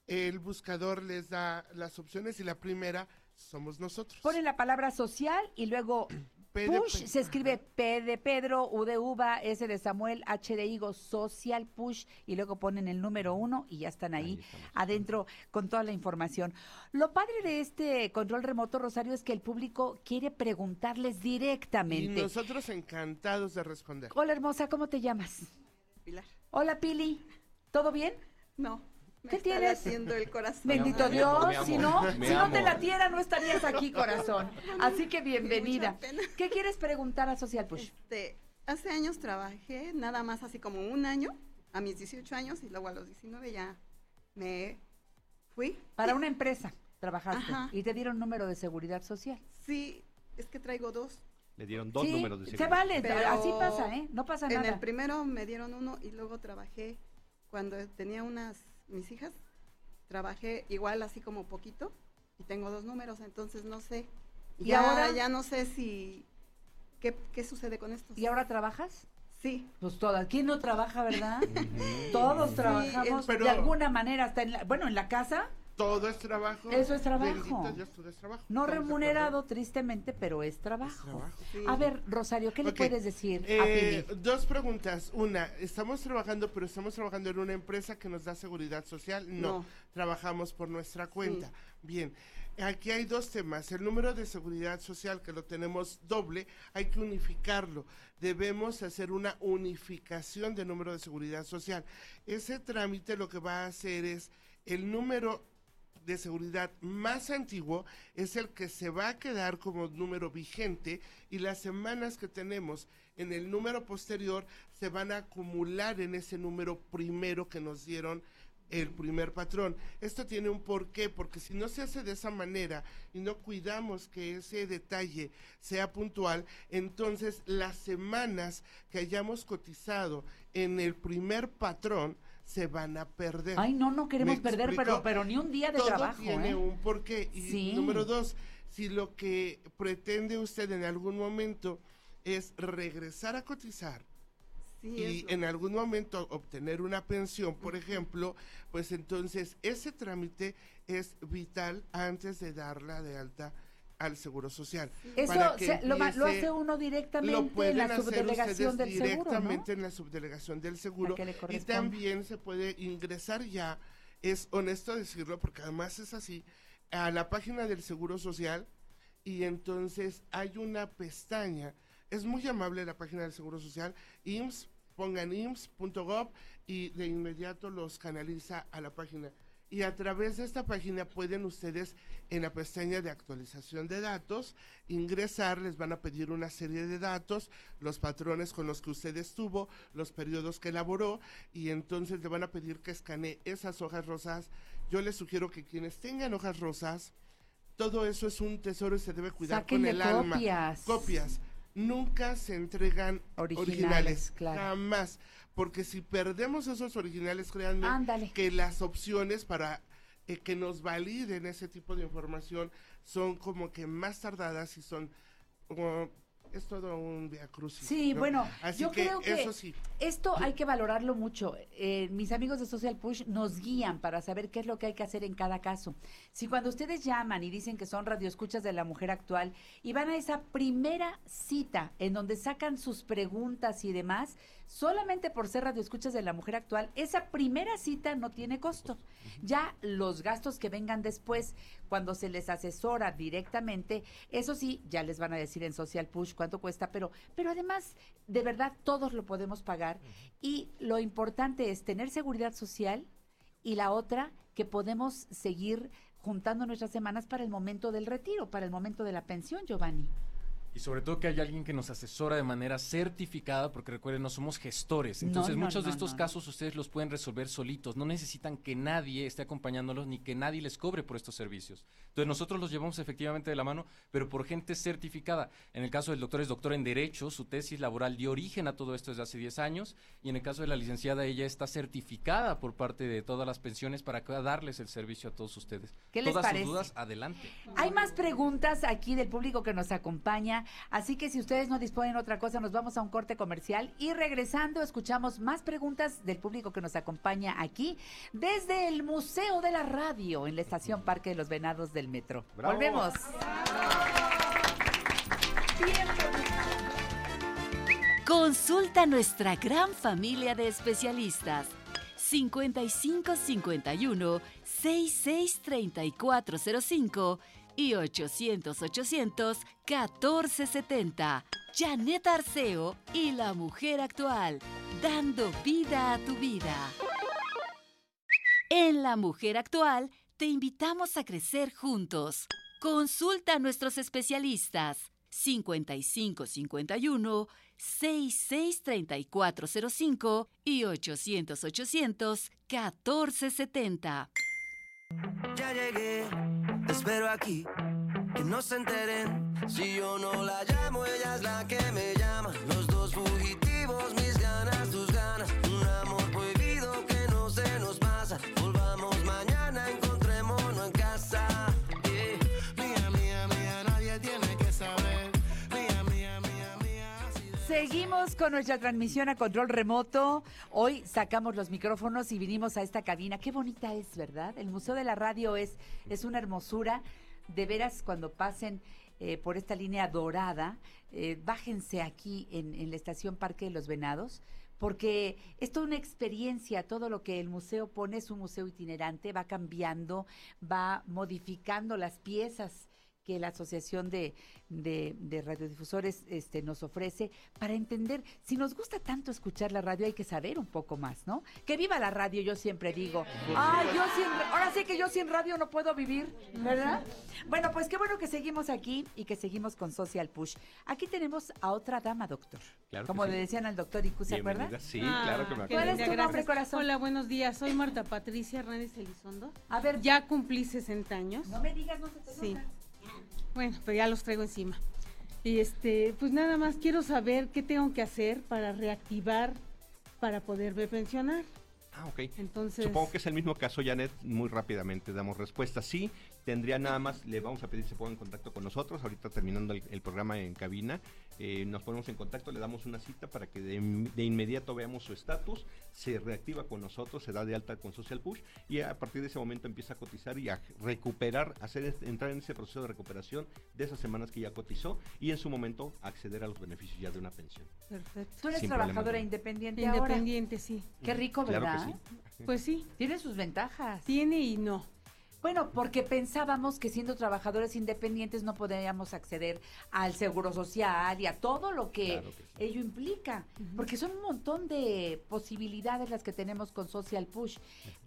el buscador les da las opciones y la primera somos nosotros.
Ponen la palabra social y luego
P de
push se escribe P de Pedro, U de uva, S de Samuel, H de higo, social push y luego ponen el número uno y ya están ahí, adentro con toda la información. Lo padre de este control remoto, Rosario, es que el público quiere preguntarles
Y
directamente.
nosotros encantados de responder.
Hola hermosa, ¿cómo te llamas?
Pilar.
Hola Pili, ¿todo bien?
No. Me
¿Qué
está
tienes?
latiendo el corazón.
Bendito Dios,
amo,
si no, si no te latiera no estarías aquí, corazón. Así que bienvenida. ¿Qué quieres preguntar a Social Push?
Este, hace años trabajé, nada más así como un año, a mis 18 años, y luego a los 19 ya me fui.
Para una empresa trabajaste
Ajá.
y te dieron número de seguridad social.
Sí, es que traigo dos.
Le dieron dos
Sí,
números de
se
seguridad.
vale,
Pero
así pasa, ¿eh? No pasa
en
nada.
el primero me dieron uno y luego trabajé cuando tenía unas mis hijas trabajé igual así como poquito y tengo dos números entonces no sé
¿Y
ya
ahora?
ya no sé si qué, qué sucede con esto
¿Y ahora trabajas?
sí
Pues todas. ¿Quién no trabaja, verdad? Todos
Sí,
trabajamos
pero-
de alguna manera, hasta en la, bueno, en la casa,
Todo es trabajo.
Eso es trabajo.
Bendito Dios, todo es trabajo.
no
¿Estamos de
remunerado tristemente, pero es trabajo.
trabajo.
Sí.
A ver, Rosario, ¿qué le puedes decir a
eh,
Pili?
dos preguntas. Una, ¿estamos trabajando, pero estamos trabajando en una empresa que nos da seguridad social? No,
No.
trabajamos por nuestra cuenta. Bien, aquí hay dos temas. El número de seguridad social, que lo tenemos doble, hay que unificarlo. Debemos hacer una unificación de número de seguridad social. Ese trámite lo que va a hacer es el número de seguridad más antiguo es el que se va a quedar como número vigente y las semanas que tenemos en el número posterior se van a acumular en ese número primero que nos dieron el primer patrón. Esto tiene un porqué, porque si no se hace de esa manera y no cuidamos que ese detalle sea puntual, entonces las semanas que hayamos cotizado en el primer patrón se van a perder.
Ay, no, no queremos
¿Me
perder, pero, pero ni un día de
Todo
trabajo,
tiene
¿eh?
un porqué. Y
Sí.
número dos, si lo que pretende usted en algún momento es regresar a cotizar
sí
y
eso.
en algún momento obtener una pensión, por ejemplo, pues entonces ese trámite es vital antes de darla de alta al Seguro Social.
Eso
para que
se- lo, lo hace uno
lo
directamente en la
hacer
subdelegación del seguro, ¿no?
directamente en la subdelegación del seguro. Y también se puede ingresar ya es honesto decirlo porque además es así a la página del seguro social y entonces hay una pestaña. Es muy amable la página del seguro social IMSS pongan ims.gov y de inmediato los canaliza a la página y a través de esta página pueden ustedes en la pestaña de actualización de datos ingresar, les van a pedir una serie de datos, los patrones con los que usted estuvo, los periodos que elaboró y entonces le van a pedir que escanee esas hojas rosas. Yo les sugiero que quienes tengan hojas rosas, todo eso es un tesoro y se debe cuidar con el alma.
copias.
Copias. Nunca se entregan
Originales,
originales,
claro.
jamás, porque si perdemos esos originales, créanme
Ándale.
que las opciones para eh, que nos validen ese tipo de información son como que más tardadas y son como- es todo un via crucis.
Sí,
¿no?
bueno,
Así
yo
que
creo que
eso sí.
esto hay que valorarlo mucho. Eh, mis amigos de Social Push nos guían para saber qué es lo que hay que hacer en cada caso. Si cuando ustedes llaman y dicen que son radioescuchas de la mujer actual y van a esa primera cita en donde sacan sus preguntas y demás, solamente por ser radioescuchas de la mujer actual, esa primera cita no tiene costo. Ya los gastos que vengan después, cuando se les asesora directamente, eso sí, ya les van a decir en Social Push cuánto cuesta, pero, pero además, de verdad, todos lo podemos pagar. Y lo importante es tener seguridad social y la otra, que podemos seguir juntando nuestras semanas para el momento del retiro, para el momento de la pensión, Giovanni.
Y sobre todo que hay alguien que nos asesora de manera certificada, porque recuerden, no somos gestores. Entonces,
no,
muchos de estos casos ustedes los pueden resolver solitos. No necesitan que nadie esté acompañándolos ni que nadie les cobre por estos servicios. Entonces, nosotros los llevamos efectivamente de la mano, pero por gente certificada. En el caso del doctor es doctor en Derecho, su tesis laboral dio origen a todo esto desde hace 10 años. Y en el caso de la licenciada, ella está certificada por parte de todas las pensiones para que- darles el servicio a todos ustedes.
¿Qué les
todas
parece?
sus dudas, adelante.
Hay más preguntas aquí del público que nos acompaña, así que si ustedes no disponen de otra cosa, nos vamos a un corte comercial y regresando escuchamos más preguntas del público que nos acompaña aquí desde el Museo de la Radio en la estación Parque de los Venados del Metro.
Bravo.
Volvemos.
Consulta a nuestra gran familia de especialistas. 5551 663405 y 800 800 1470. Janet Arceo y la mujer actual, dando vida a tu vida. En La Mujer Actual te invitamos a crecer juntos. Consulta a nuestros especialistas 5551 663405 y 800 800 1470.
Ya llegué, espero aquí, que no se enteren. Si yo no la llamo, ella es la que me llama.
Seguimos con nuestra transmisión a control remoto. Hoy sacamos los micrófonos y vinimos a esta cabina. Qué bonita es, ¿verdad? El Museo de la Radio es, es una hermosura. De veras, cuando pasen eh, por esta línea dorada, eh, bájense aquí en, en la estación Parque de los Venados. Porque es toda una experiencia, todo lo que el museo pone es un museo itinerante, va cambiando, va modificando las piezas que la Asociación de, de- de Radiodifusores este, nos ofrece para entender, si nos gusta tanto escuchar la radio, hay que saber un poco más, ¿no? Que viva la radio, yo siempre digo. Ah, yo sin, ahora sí que yo sin radio no puedo vivir, ¿verdad? Bueno, pues qué bueno que seguimos aquí y que seguimos con Social Push. Aquí tenemos a otra dama, doctor.
Claro
Como
sí.
le decían al doctor Icu, ¿se acuerda?
Sí, claro que me
Ah, qué
acuerdo.
¿Cuál es tu nombre, corazón?
Hola, buenos días. Soy Marta Patricia Hernández Elizondo.
A ver,
Ya cumplí 60 años.
no me digas, no se te
Sí.
nota.
Bueno, pero ya los traigo encima. Y este, pues nada más quiero saber qué tengo que hacer para reactivar para poderme pensionar.
Ah, ok.
Entonces,
Supongo que es el mismo caso, Janet. Muy rápidamente damos respuesta. Sí, tendría nada más, le vamos a pedir que se ponga en contacto con nosotros. Ahorita terminando el, el programa en cabina, eh, nos ponemos en contacto, le damos una cita para que de, de inmediato veamos su estatus, se reactiva con nosotros, se da de alta con Social Push y a partir de ese momento empieza a cotizar y a recuperar, hacer es- entrar en ese proceso de recuperación de esas semanas que ya cotizó y en su momento acceder a los beneficios ya de una pensión.
perfecto.
Tú eres
Sin
trabajadora independiente, ahora.
Independiente, sí.
Qué rico,
Claro que
¿verdad?
sí.
Pues sí,
Tiene sus ventajas.
tiene y no.
Bueno, porque pensábamos que siendo trabajadores independientes no podíamos acceder al seguro social y a todo lo que,
Claro que sí.
ello implica, porque son un montón de posibilidades las que tenemos con Social Push.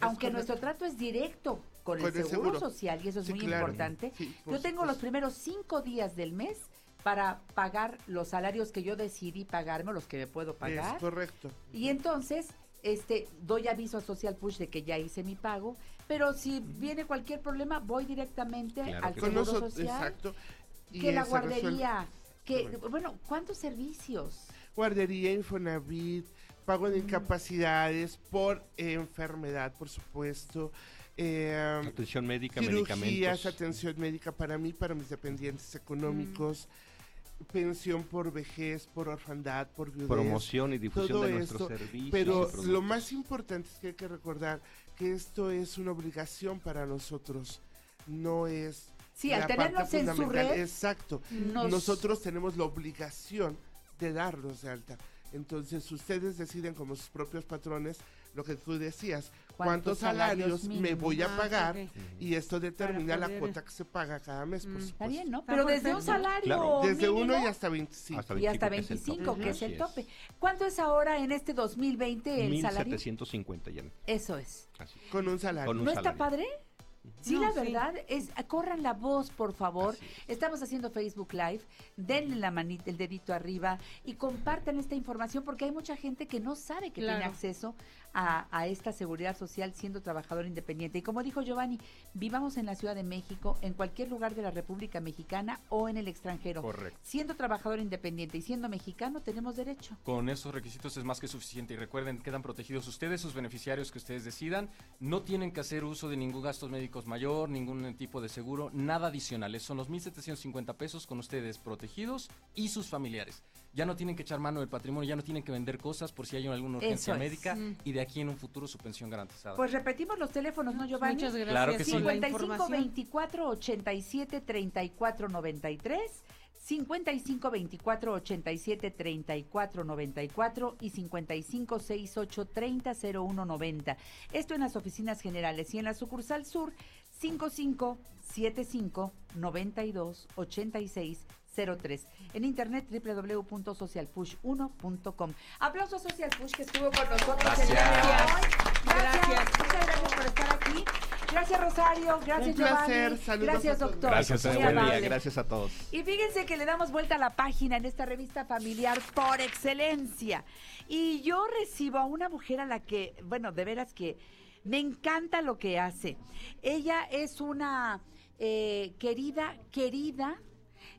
Aunque
correcto.
nuestro trato es directo con,
Con
el,
el
seguro, social y eso es
Sí,
muy
claro.
importante.
Sí,
yo tengo los primeros cinco días del mes para pagar los salarios que yo decidí pagarme, los que me puedo pagar.
Es correcto.
Y entonces, este, doy aviso a Social Push de que ya hice mi pago, pero si viene cualquier problema, voy directamente
Claro
al Seguro
nosotros,
Social,
exacto. y
que la
se resuelve.
guardería, que,
Correcto.
bueno, ¿cuántos servicios?
Guardería, Infonavit, pago de incapacidades por enfermedad, por supuesto. eh,
Atención médica,
cirugías,
medicamentos.
atención médica para mí, para mis dependientes económicos, pensión por vejez, por orfandad, por viudez.
Promoción y difusión
todo
de nuestros
esto,
servicios.
Pero lo más importante es que hay que recordar que esto es una obligación para nosotros, no es
Sí, al
la parte
en su
fundamental.
red,
Exacto.
nos-
Nosotros tenemos la obligación de darlos de alta. Entonces ustedes deciden como sus propios patrones lo que tú decías,
¿Cuántos
salarios,
salarios
me voy a
Ah,
pagar
ok.
y esto determina la cuota que se paga cada mes, por
Mm.
Está
supuesto.
bien, ¿no?
Está
Pero desde un salario
Claro.
Desde uno
mínimo
y hasta 25.
Hasta
y hasta
25,
25, que es el
Así
tope. ¿Cuánto es ahora en este 2020 el salario?
1750 ya.
Eso es.
Así.
Con un salario.
Con un
¿No está
salario.
padre? Sí,
No,
la
sí.
verdad es, corran la voz, por favor.
Es.
Estamos haciendo Facebook Live, denle la manita, el dedito arriba y compartan esta información porque hay mucha gente que no sabe que tiene acceso a, a esta seguridad social siendo trabajador independiente. Y como dijo Giovanni, vivamos en la Ciudad de México, en cualquier lugar de la República Mexicana o en el extranjero.
Correcto.
Siendo trabajador independiente y siendo mexicano, tenemos derecho.
Con esos requisitos es más que suficiente y recuerden, quedan protegidos ustedes, sus beneficiarios que ustedes decidan. No tienen que hacer uso de ningún gasto médicos mayor, ningún tipo de seguro, nada adicional. Son los 1.750 pesos con ustedes protegidos y sus familiares. Ya no tienen que echar mano del patrimonio, ya no tienen que vender cosas por si hay alguna urgencia
es.
médica
Mm.
y de aquí en un futuro su pensión garantizada.
Pues repetimos los teléfonos, ¿no, Giovanni?
Muchas gracias
Claro que sí.
por la
55
información.
24 87 34 93 55 24 87 34 94 y 55 68 30 01 90. Esto en las oficinas generales y en la sucursal sur 55 75 92 86 03. En internet www.socialpush1.com. Aplauso a Social Push que estuvo con nosotros el día de
Gracias.
hoy. Gracias.
Gracias.
Muchas gracias por estar aquí. Gracias Rosario, gracias
Un placer,
Giovanni.
saludos
Gracias
a
doctor.
Gracias,
Muy
buen día, gracias a todos.
Y fíjense que le damos vuelta a la página en esta revista familiar por excelencia. Y yo recibo a una mujer a la que, bueno, de veras que me encanta lo que hace. Ella es una eh, querida, querida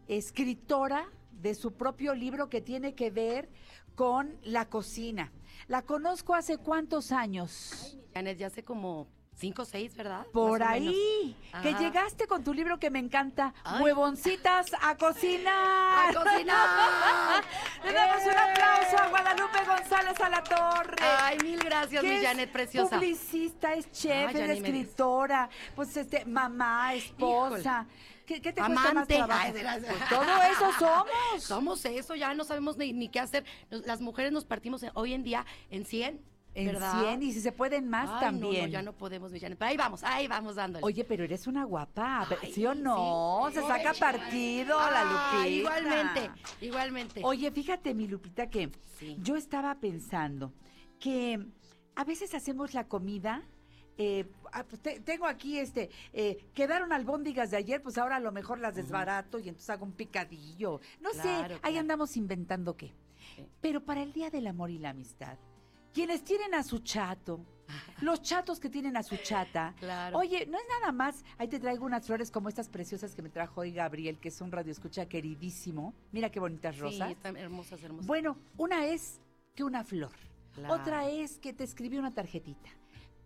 escritora de su propio libro que tiene que ver con la cocina. La conozco hace cuántos años.
Janet, ya hace como cinco o seis, ¿verdad?
Por
Más
ahí, que llegaste con tu libro que me encanta,
Ay.
Huevoncitas a cocinar.
¡A cocinar!
Le damos un aplauso a Guadalupe González a la torre.
Ay, mil gracias, mi
es
Janet preciosa.
Publicista, es chef, es escritora, pues este, mamá, esposa. ¿Qué, qué te cuesta más
Amante.
trabajo? Pues todo eso somos.
Somos eso, ya no sabemos ni, ni qué hacer. Nos- Las mujeres nos partimos en- hoy en día en 100,
En
¿verdad?
100 y si se pueden más
Ay, no,
también.
No, ya no podemos. Pero ahí vamos, ahí vamos dándole.
Oye, pero eres una guapa,
Ay,
¿sí o no?
sí.
Se saca partido la
Ah,
Lupita.
Igualmente, igualmente.
Oye, fíjate, mi Lupita, que
Sí.
yo estaba pensando que a veces hacemos la comida. Eh, ah, pues, te- tengo aquí este, eh, quedaron albóndigas de ayer, pues ahora a lo mejor las desbarato y entonces hago un picadillo. No sé,
Claro,
ahí andamos inventando qué.
Sí.
Pero para el Día del Amor y la Amistad, quienes tienen a su chato, los chatos que tienen a su chata,
Claro.
Oye, no es nada más. Ahí te traigo unas flores como estas preciosas que me trajo hoy Gabriel, que es un radioescucha queridísimo. Mira qué bonitas rosas.
Sí, están hermosas, hermosas.
Bueno, una es que una flor.
Claro.
Otra es que te escribió una tarjetita.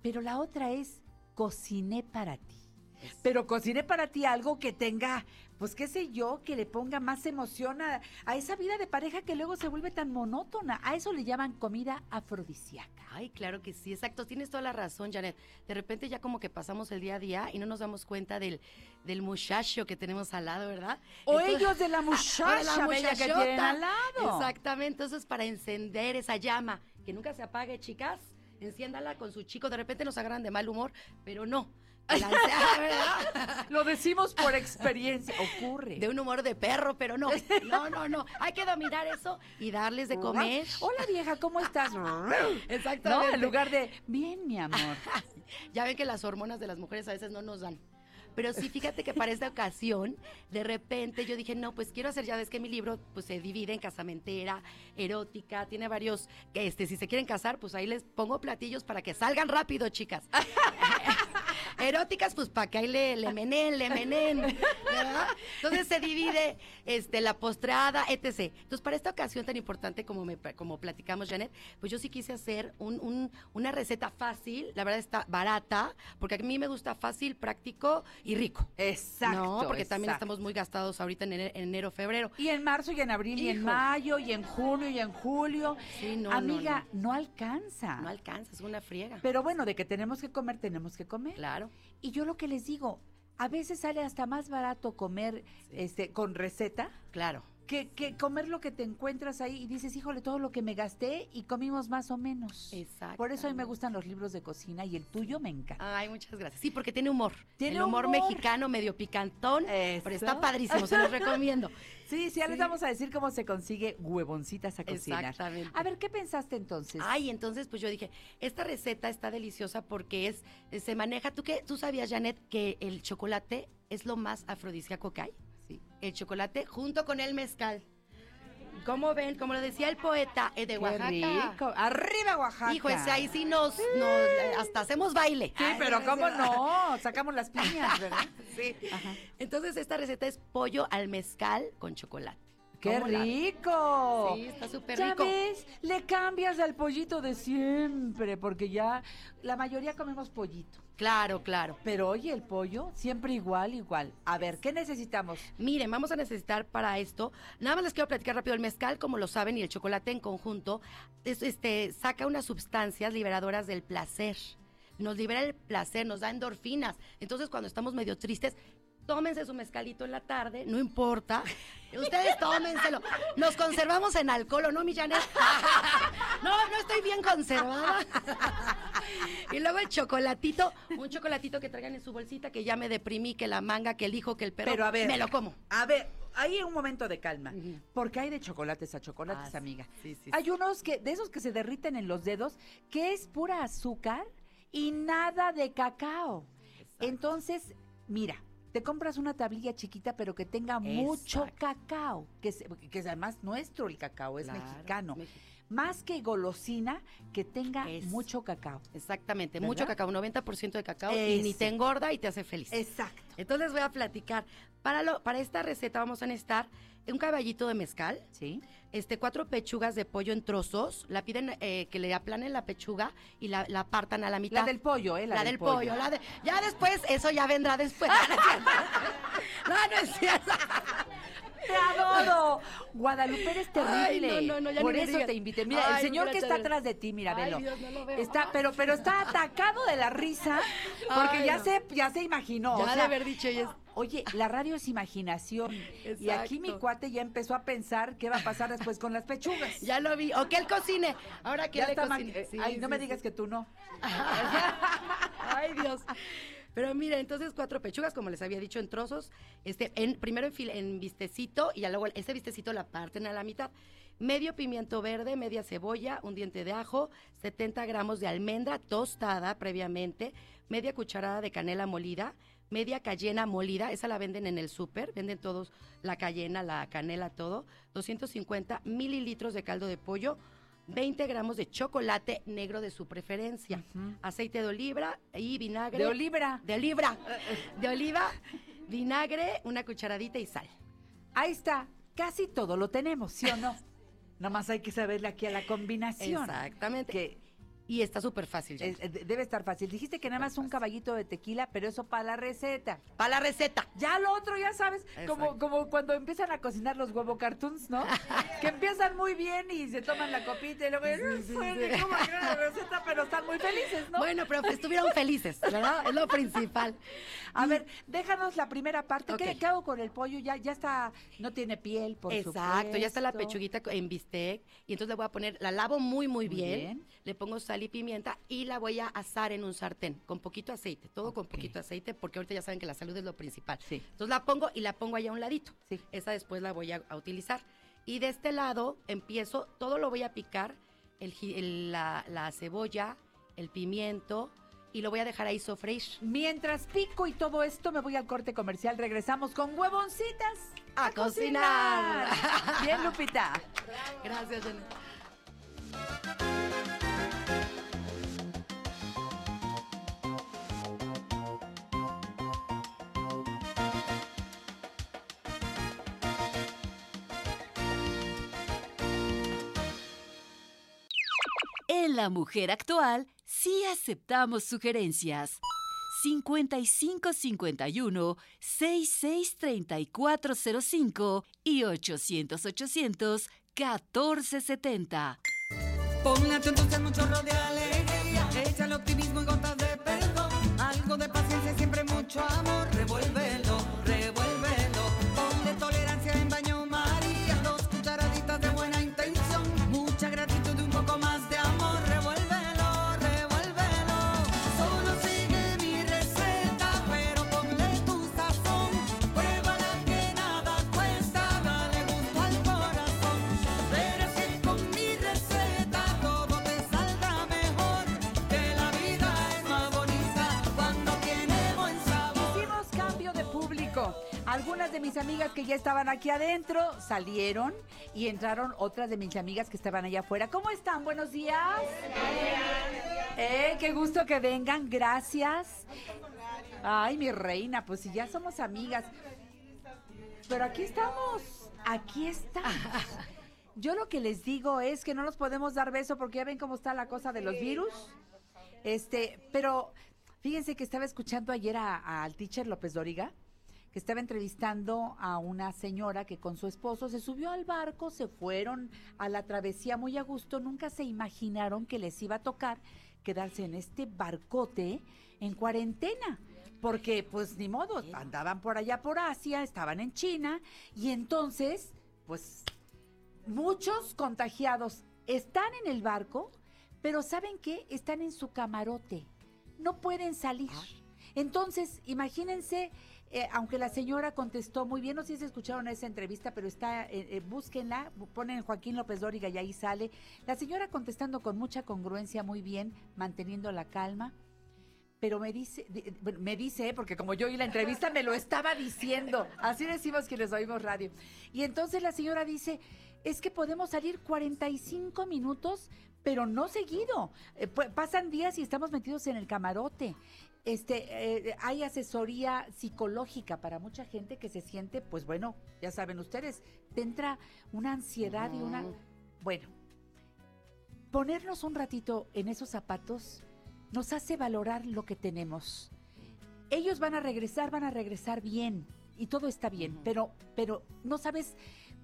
Pero la otra es cociné para ti. Pero cociné para ti algo que tenga, pues qué sé yo, que le ponga más emoción a, a esa vida de pareja que luego se vuelve tan monótona. A eso le llaman comida afrodisíaca.
Ay, claro que sí, exacto. Tienes toda la razón, Janet. De repente ya como que pasamos el día a día y no nos damos cuenta del, del muchacho que tenemos al lado, ¿verdad?
O
Entonces-
ellos de la
O de
muchacha que tienen al lado.
Exactamente. Entonces, para encender esa llama, que nunca se apague, chicas, enciéndala con su chico. De repente nos agarran de mal humor, pero no.
Lo decimos por experiencia, ocurre.
De un humor de perro, pero no. No, no, no. Hay que dominar eso y darles de comer.
Hola vieja, ¿cómo estás?
Exactamente.
No, en lugar de, bien mi amor.
Ya ven que las hormonas de las mujeres a veces no nos dan. Pero sí, fíjate que para esta ocasión, de repente yo dije, no, pues quiero hacer, ya ves que mi libro pues se divide en casamentera, erótica, tiene varios, este, si se quieren casar, pues ahí les pongo platillos para que salgan rápido, chicas. Eróticas, pues para que ahí le, le menen, le menen. ¿verdad? Entonces se divide este, la postreada, etc. Entonces, para esta ocasión tan importante como, me, como platicamos, Janet, pues yo sí quise hacer un- un- una receta fácil, la verdad está barata, porque a mí me gusta fácil, práctico y rico.
Exacto.
No, porque también estamos muy gastados ahorita en enero, en enero, febrero.
Y en marzo y en abril y en mayo y en junio y en julio.
Sí, no,
Amiga,
no,
no, alcanza.
No alcanza, es una friega.
Pero bueno, de que tenemos que comer, tenemos que comer.
Claro.
Y yo lo que les digo, a veces sale hasta más barato comer este con receta.
Claro.
Que, que comer lo que te encuentras ahí y dices, híjole, todo lo que me gasté y comimos más o menos.
Exacto.
Por eso a mí me gustan los libros de cocina y el tuyo me encanta.
Ay, muchas gracias. Sí, porque tiene humor.
Tiene
el humor,
humor.
mexicano, medio picantón, pero está padrísimo, se los recomiendo.
Sí, sí, ya les vamos a decir cómo se consigue huevoncitas a cocinar.
Exactamente.
A ver, ¿qué pensaste entonces?
Ay, entonces pues yo dije, esta receta está deliciosa porque es eh, se maneja, ¿tú qué tú sabías Janet que el chocolate es lo más afrodisíaco que hay? Sí. El chocolate junto con el mezcal. ¿Cómo ven? Como lo decía el poeta eh, de Oaxaca.
rico. Arriba Oaxaca.
Hijo, ese ahí sí nos, nos, hasta hacemos baile.
Sí,
Ay,
pero ¿cómo no? Sacamos las piñas, ¿verdad?
Sí. Entonces esta receta es pollo al mezcal con chocolate.
¡Qué rico!
Sí, está súper
¿Ya
rico.
ves? Le cambias al pollito de siempre, porque ya la mayoría comemos pollito.
Claro, claro.
Pero oye, el pollo siempre igual, igual. A ver, ¿qué necesitamos?
Miren, vamos a necesitar para esto, nada más les quiero platicar rápido, el mezcal, como lo saben, y el chocolate en conjunto, es- este, saca unas sustancias liberadoras del placer. Nos libera el placer, nos da endorfinas. Entonces, cuando estamos medio tristes, tómense su mezcalito en la tarde, no importa. Ustedes tómenselo. Nos conservamos en alcohol, ¿o no, mi Janet? No, no estoy bien conservada. Y luego el chocolatito, un chocolatito que traigan en su bolsita, que ya me deprimí, que la manga, que el hijo, que el perro.
Pero a ver.
Me lo como.
A ver, hay un momento de calma. Porque hay de chocolates a chocolates,
Ah,
amiga.
sí, sí,
Hay unos que, de esos que se derriten en los dedos, que es pura azúcar y nada de cacao. Entonces, mira, te compras una tablilla chiquita, pero que tenga mucho cacao, que es, que es además nuestro el cacao, es
Claro,
mexicano. Más que golosina, que tenga mucho cacao.
Exactamente,
¿Verdad?
mucho cacao, 90% de cacao y ni te engorda y te hace feliz.
Exacto.
Entonces voy a platicar. Para, lo, para esta receta vamos a necesitar un caballito de mezcal,
¿Sí?
este, cuatro pechugas de pollo en trozos, la piden eh, que le aplanen la pechuga y la, la partan a la mitad.
La del pollo, ¿eh?
La, del pollo. la de- ya después, eso ya vendrá después. no, no es cierto.
¡Te adoro! Guadalupe eres terrible.
Ay, no, no, no, ya
Por
ni
eso te invité. Mira, el
Ay,
señor que está
Dios.
atrás de ti, mira,
Ay,
velo.
Dios, no lo veo.
Está, pero, pero está atacado de la risa porque
Ay,
ya se, ya se imaginó.
Ya
o
de
sea,
haber dicho, ella
Oye, la radio es imaginación. Y aquí mi cuate ya empezó a pensar qué va a pasar después con las pechugas.
Ya lo vi. O que él cocine. Ahora que él cocine.
eh,
Sí,
Ay, no
sí,
me digas que tú no.
Ay, Dios. Pero mira, entonces cuatro pechugas, como les había dicho, en trozos. Este, en, primero en, fil- en vistecito y ya luego ese vistecito la parten a la mitad. Medio pimiento verde, media cebolla, un diente de ajo, 70 gramos de almendra tostada previamente, media cucharada de canela molida, media cayena molida, esa la venden en el súper, venden todos la cayena, la canela, todo, 250 mililitros de caldo de pollo, 20 gramos de chocolate negro de su preferencia, aceite de oliva y vinagre.
De olibra.
De oliva. De oliva, vinagre, una cucharadita y sal.
Ahí está. Casi todo lo tenemos, ¿sí o no? Nomás hay que saberle aquí a la combinación.
Exactamente.
Que
Y está súper fácil.
Eh, eh, de- debe estar fácil. Dijiste que nada más un caballito de tequila, pero eso para la receta.
Para la receta.
Ya lo otro, ya sabes, como,
Exacto.
como cuando empiezan a cocinar los huevo cartoons, ¿no? que empiezan muy bien y se toman la copita y luego, "No
sí, sí.
cómo hacer la receta, pero están muy felices, ¿no?
Bueno, pero estuvieron felices, ¿verdad? Es lo principal.
A ver, déjanos la primera parte. ¿Qué, hago con el pollo? Ya, ya está, no tiene piel, por
Exacto, ya está la pechuguita en bistec y entonces le voy a poner, la lavo muy muy, bien,
bien.
le pongo sal y pimienta y la voy a asar en un sartén con poquito aceite, todo con poquito aceite porque ahorita ya saben que la salud es lo principal.
Sí.
Entonces la pongo y la pongo allá a un ladito.
Sí.
Esa después la voy a, a utilizar. Y de este lado empiezo, todo lo voy a picar, el, la, la cebolla, el pimiento y lo voy a dejar ahí sofreír.
Mientras pico y todo esto, me voy al corte comercial. Regresamos con huevoncitas
A cocinar.
Bien, Lupita.
Gracias, Janet.
En La Mujer Actual sí aceptamos sugerencias. 5551 663405 y 800 800 1470.
Ponle atentos en un chorro de alegría, échale optimismo y gotas de
de mis amigas que ya estaban aquí adentro salieron y entraron otras de mis amigas que estaban allá afuera. ¿Cómo están? Buenos días. Eh, qué gusto que vengan, gracias. Ay, mi reina, pues si ya somos amigas. Pero aquí estamos, aquí estamos. Yo lo que les digo es que no nos podemos dar beso porque ya ven cómo está la cosa de los virus. Este, pero fíjense que estaba escuchando ayer a- al teacher López Doriga, que estaba entrevistando a una señora que con su esposo se subió al barco, se fueron a la travesía muy a gusto, nunca se imaginaron que les iba a tocar quedarse en este barcote en cuarentena. Porque, pues, ni modo, andaban por allá por Asia, estaban en China, y entonces, pues, muchos contagiados están en el barco, pero ¿saben qué? Están en su camarote. No pueden salir. Entonces, imagínense, eh, aunque la señora contestó muy bien, no sé si escucharon esa entrevista, pero está, eh, eh, búsquenla, ponen Joaquín López Dóriga y ahí sale. La señora contestando con mucha congruencia, muy bien, manteniendo la calma. Pero me dice, di- bueno, me dice, porque como yo oí la entrevista, me lo estaba diciendo. Así decimos quienes oímos radio. Y entonces la señora dice, es que podemos salir 45 minutos, pero no seguido. Eh, pasan días y estamos metidos en el camarote. Este, eh, hay asesoría psicológica para mucha gente que se siente, pues bueno, ya saben ustedes, te entra una ansiedad y una... Bueno, ponernos un ratito en esos zapatos nos hace valorar lo que tenemos. Ellos van a regresar, van a regresar bien y todo está bien, pero, pero no sabes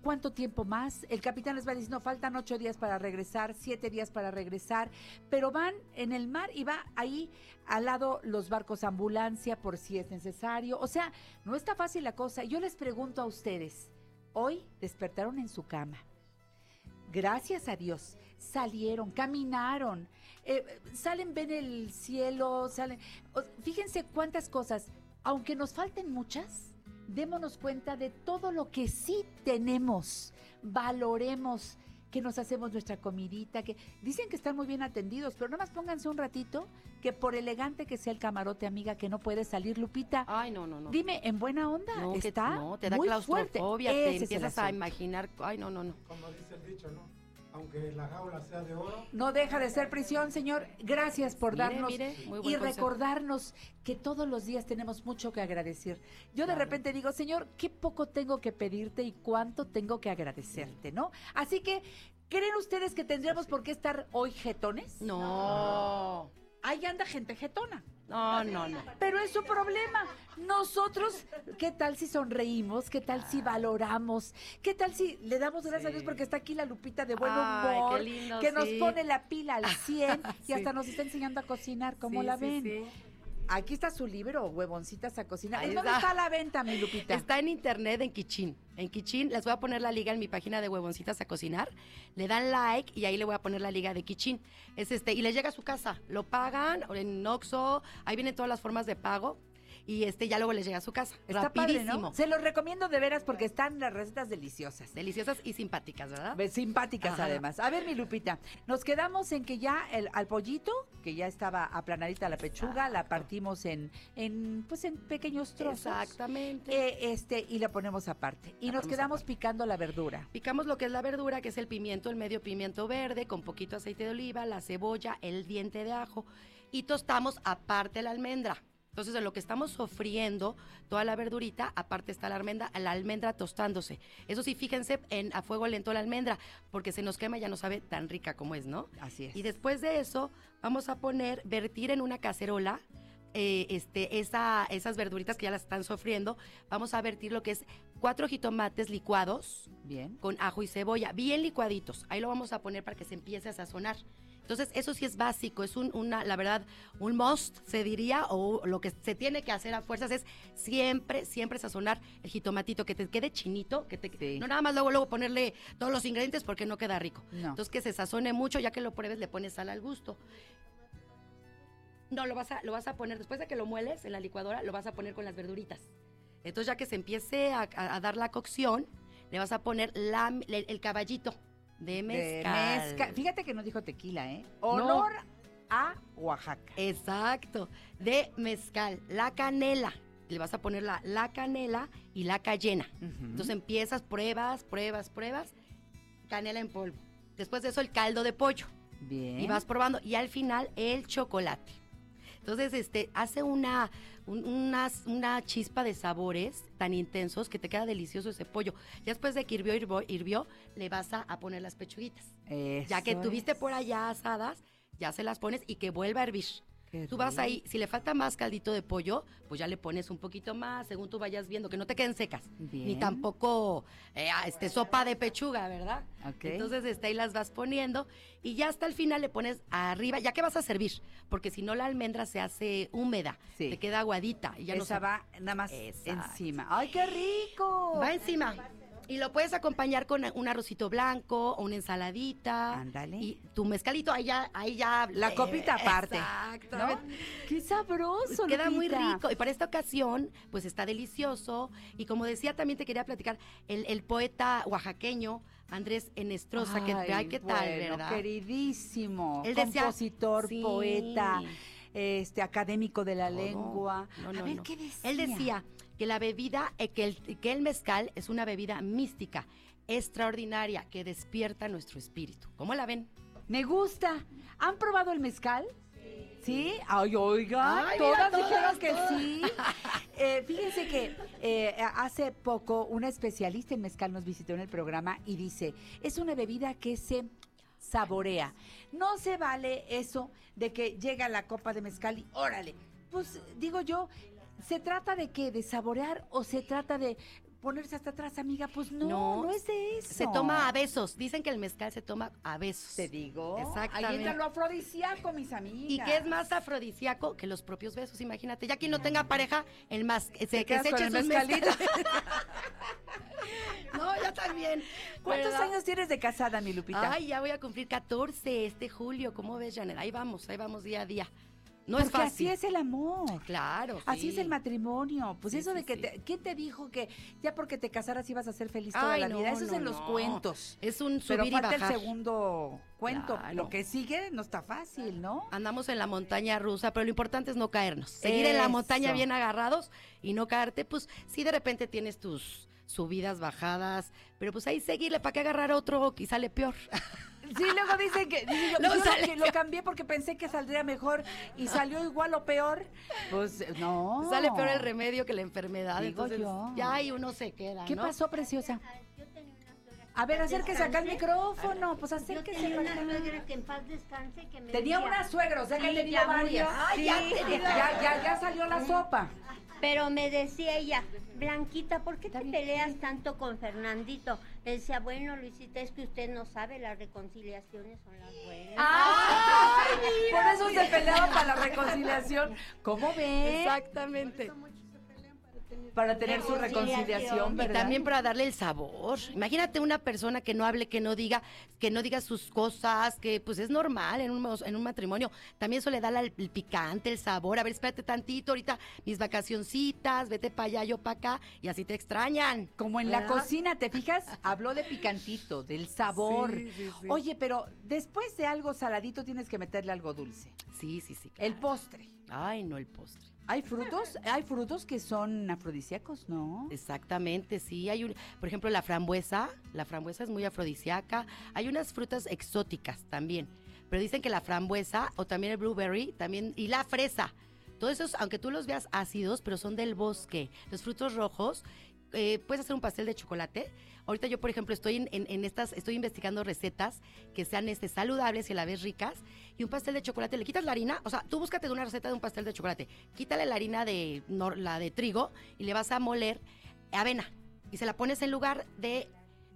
cuánto tiempo más. El capitán les va diciendo, faltan ocho días para regresar, siete días para regresar, pero van en el mar y va ahí al lado los barcos ambulancia por si es necesario. O sea, no está fácil la cosa. Yo les pregunto a ustedes, hoy despertaron en su cama. Gracias a Dios, salieron, caminaron, eh, salen, ven el cielo, salen. Fíjense cuántas cosas, aunque nos falten muchas, démonos cuenta de todo lo que sí tenemos, valoremos que nos hacemos nuestra comidita, que dicen que están muy bien atendidos, pero nada más pónganse un ratito, que por elegante que sea el camarote, amiga, que no puede salir, Lupita.
Ay, no, no, no.
Dime, ¿en buena onda?
No, que-
¿Está?
no, te da
muy fuerte.
claustrofobia,
Ese
te empiezas a imaginar. Ay, no, no, no.
Como dice el dicho, ¿no? Aunque la jaula sea de oro.
No deja de ser prisión, señor. Gracias por
Mire,
darnos
mire,
y
consejo.
recordarnos que todos los días tenemos mucho que agradecer. Yo de repente digo, Señor, qué poco tengo que pedirte y cuánto tengo que agradecerte, ¿no? Así que ¿Creen ustedes que tendríamos por qué estar hoy jetones?
No.
Ahí anda gente jetona.
No, no, no.
Pero es su problema. Nosotros, ¿qué tal si sonreímos? ¿Qué tal si valoramos? ¿Qué tal si le damos gracias a Dios porque está aquí la Lupita de buen
Ay,
humor?
qué lindo,
que nos pone la pila al 100 y
Sí.
hasta nos está enseñando a cocinar. ¿Cómo
Sí,
la
sí,
ven? Aquí está su libro, Huevoncitas a cocinar. ¿En dónde
está.
la venta, mi Lupita?
Está en internet, en Kichin. En Kichin, les voy a poner la liga en mi página de Huevoncitas a Cocinar. Le dan like y ahí le voy a poner la liga de Kichin. Es este, y les llega a su casa. Lo pagan o en Oxxo, ahí vienen todas las formas de pago. Y este ya luego les llega a su casa.
Está padre,
Rapidísimo.
¿no? Se los recomiendo de veras porque están las recetas deliciosas.
Deliciosas y simpáticas, ¿verdad?
Ve- Simpáticas
Ajá.
además. A ver, mi Lupita, nos quedamos en que ya el, al pollito, que ya estaba aplanadita la pechuga, la partimos en, en, pues en pequeños trozos.
Exactamente.
Eh, este, y la ponemos aparte. Y
La
nos quedamos picando la verdura.
Picamos lo que es la verdura, que es el pimiento, el medio pimiento verde, con poquito aceite de oliva, la cebolla, el diente de ajo. Y tostamos aparte la almendra. Entonces, en lo que estamos sofriendo toda la verdurita, aparte está la almendra, la almendra tostándose. Eso sí, fíjense en a fuego lento la almendra, porque se nos quema y ya no sabe tan rica como es, ¿no?
Así es.
Y después de eso, vamos a poner, vertir en una cacerola eh, este, esa, esas verduritas que ya las están sofriendo. Vamos a vertir lo que es cuatro jitomates licuados
Bien.
con ajo y cebolla, bien licuaditos. Ahí lo vamos a poner para que se empiece a sazonar. Entonces, eso sí es básico, es un, una, la verdad, un must, se diría, o lo que se tiene que hacer a fuerzas es siempre, siempre sazonar el jitomatito, que te quede chinito, que te, no nada más luego, luego ponerle todos los ingredientes porque no queda rico.
No.
Entonces, que se sazone mucho, ya que lo pruebes, le pones sal al gusto. No, lo vas a, lo vas a poner, después de que lo mueles en la licuadora, lo vas a poner con las verduritas. Entonces, ya que se empiece a, a- a dar la cocción, le vas a poner la, el caballito de
De
mezcal.
Fíjate que no dijo tequila, ¿eh? Honor a Oaxaca.
Exacto, de mezcal, la canela. Le vas a poner la, la canela y la cayena. Entonces empiezas, pruebas, pruebas, pruebas, canela en polvo. Después de eso el caldo de pollo.
Bien.
Y vas probando. Y al final el chocolate. Entonces, este, hace una, un- unas- una chispa de sabores tan intensos que te queda delicioso ese pollo. Ya después de que hirvió, hirvió, hirvió, le vas a, a poner las pechuguitas. ya que tuviste por allá asadas, ya se las pones y que vuelva a hervir.
Qué
Tú vas ahí, si le falta más caldito de pollo, pues ya le pones un poquito más, según tú vayas viendo, que no te queden secas. Ni tampoco eh, ah, este, sopa de pechuga, ¿verdad? Entonces este, ahí las vas poniendo y ya hasta el final le pones arriba, ya que vas a servir, porque si no la almendra se hace húmeda, te queda aguadita. Y ya no
Esa
sabe-
va nada más
Exacto.
encima. ¡Ay, qué rico!
Va encima. Y lo puedes acompañar con un arrocito blanco o una ensaladita.
Ándale.
Y tu mezcalito, ahí ya, ahí ya.
La copita aparte,
Exacto.
¿no? ¡Qué sabroso,
Queda muy rico. Y para esta ocasión, pues está delicioso. Y como decía, también te quería platicar, el, el poeta oaxaqueño, Andrés Enestrosa, que ay, ¿qué tal,
bueno,
verdad?
queridísimo.
Él decía-
compositor,
Sí.
poeta, este, académico de la lengua.
No, no,
a ver,
no.
¿qué decía?
Él decía que la bebida, eh, que, el, que el mezcal es una bebida mística, extraordinaria, que despierta nuestro espíritu. ¿Cómo la ven?
Me gusta. ¿Han probado el mezcal? ¿Sí? Ay, oiga,
Ay,
todas,
mira, todas,
dijeron que
todas.
sí. Eh, fíjense que eh, hace poco una especialista en mezcal nos visitó en el programa y dice, es una bebida que se saborea. No se vale eso de que llega la copa de mezcal y órale. Pues digo yo, ¿se trata de qué? ¿De saborear o se trata de ponerse hasta atrás, amiga? Pues no, no, es de eso.
Se toma a besos. Dicen que el mezcal se toma a besos.
Te digo.
Exactamente.
Ahí entra lo afrodisíaco, mis amigas.
¿Y qué es más afrodisíaco que los propios besos? Imagínate, ya quien no tenga pareja, el más, se, que se eche
el
sus
mezcalito.
mezcales. no, yo también.
¿Cuántos
¿verdad?
años tienes de casada, mi Lupita?
Ay, ya voy a cumplir 14 este julio. ¿Cómo ves, Janet? Ahí vamos, ahí vamos día a día. No es
Porque
fácil.
así es el amor.
Claro,
Así es el matrimonio. Pues
Sí,
eso de que te, ¿quién te dijo que ya porque te casaras ibas a ser feliz toda
Ay,
la
no,
vida? Eso es
no,
en los cuentos.
Es un
Pero
subir y
falta
bajar.
el segundo cuento.
Claro.
Lo que sigue no está fácil, ¿no?
Andamos en la montaña rusa, pero lo importante es no caernos. Seguir en la montaña bien agarrados y no caerte, pues sí de repente tienes tus subidas, bajadas, pero pues ahí seguirle para que agarrar otro y sale peor.
Sí, luego dicen que dice yo,
Luego
yo
sale
que lo cambié porque pensé que saldría mejor y salió igual o peor. Pues no.
Sale peor el remedio que la enfermedad,
Digo
entonces
yo.
ya ahí uno se queda,
¿Qué
¿no?
pasó, preciosa?
Yo tenía una suegra
A ver, acérquese acá al micrófono, pues
Yo
acérquese.
tenía una
acá.
suegra que en paz descanse que me
Tenía
decía-
una suegra, o sea que
Sí, murió.
varias.
Ay,
Sí, ya, ya, ya salió la sopa.
Pero me decía ella, Blanquita, ¿por qué te peleas tanto con Fernandito? Le decía, bueno, Luisita, es que usted no sabe, las reconciliaciones son las buenas.
¡Ay! Por eso se peleaba para la reconciliación. ¿Cómo ve?
Exactamente.
Para tener su reconciliación,
Y
¿verdad?
también para darle el sabor. Imagínate una persona que no hable, que no diga, que no diga sus cosas, que pues es normal en un, en un matrimonio. También eso le da la- el, picante, el sabor. A ver, espérate tantito, ahorita mis vacacioncitas, vete para allá, yo para acá, y así te extrañan.
Como en la cocina, ¿te fijas? Habló de picantito, del sabor.
Sí, sí, sí.
Oye, pero después de algo saladito tienes que meterle algo dulce.
Sí, sí, sí.
El postre.
Ay, no, el postre.
Hay frutos, hay frutos que son afrodisíacos, ¿no?
Exactamente, sí. Hay un, por ejemplo, la frambuesa. La frambuesa es muy afrodisíaca. Hay unas frutas exóticas también. Pero dicen que la frambuesa o también el blueberry también y la fresa. Todos esos, aunque tú los veas ácidos, pero son del bosque. Los frutos rojos, eh, puedes hacer un pastel de chocolate. Ahorita yo, por ejemplo, estoy en, en- en estas, estoy investigando recetas que sean este, saludables y a la vez ricas. Y un pastel de chocolate, le quitas la harina, o sea, tú búscate de una receta de un pastel de chocolate, quítale la harina de nor- la de trigo y le vas a moler avena y se la pones en lugar de,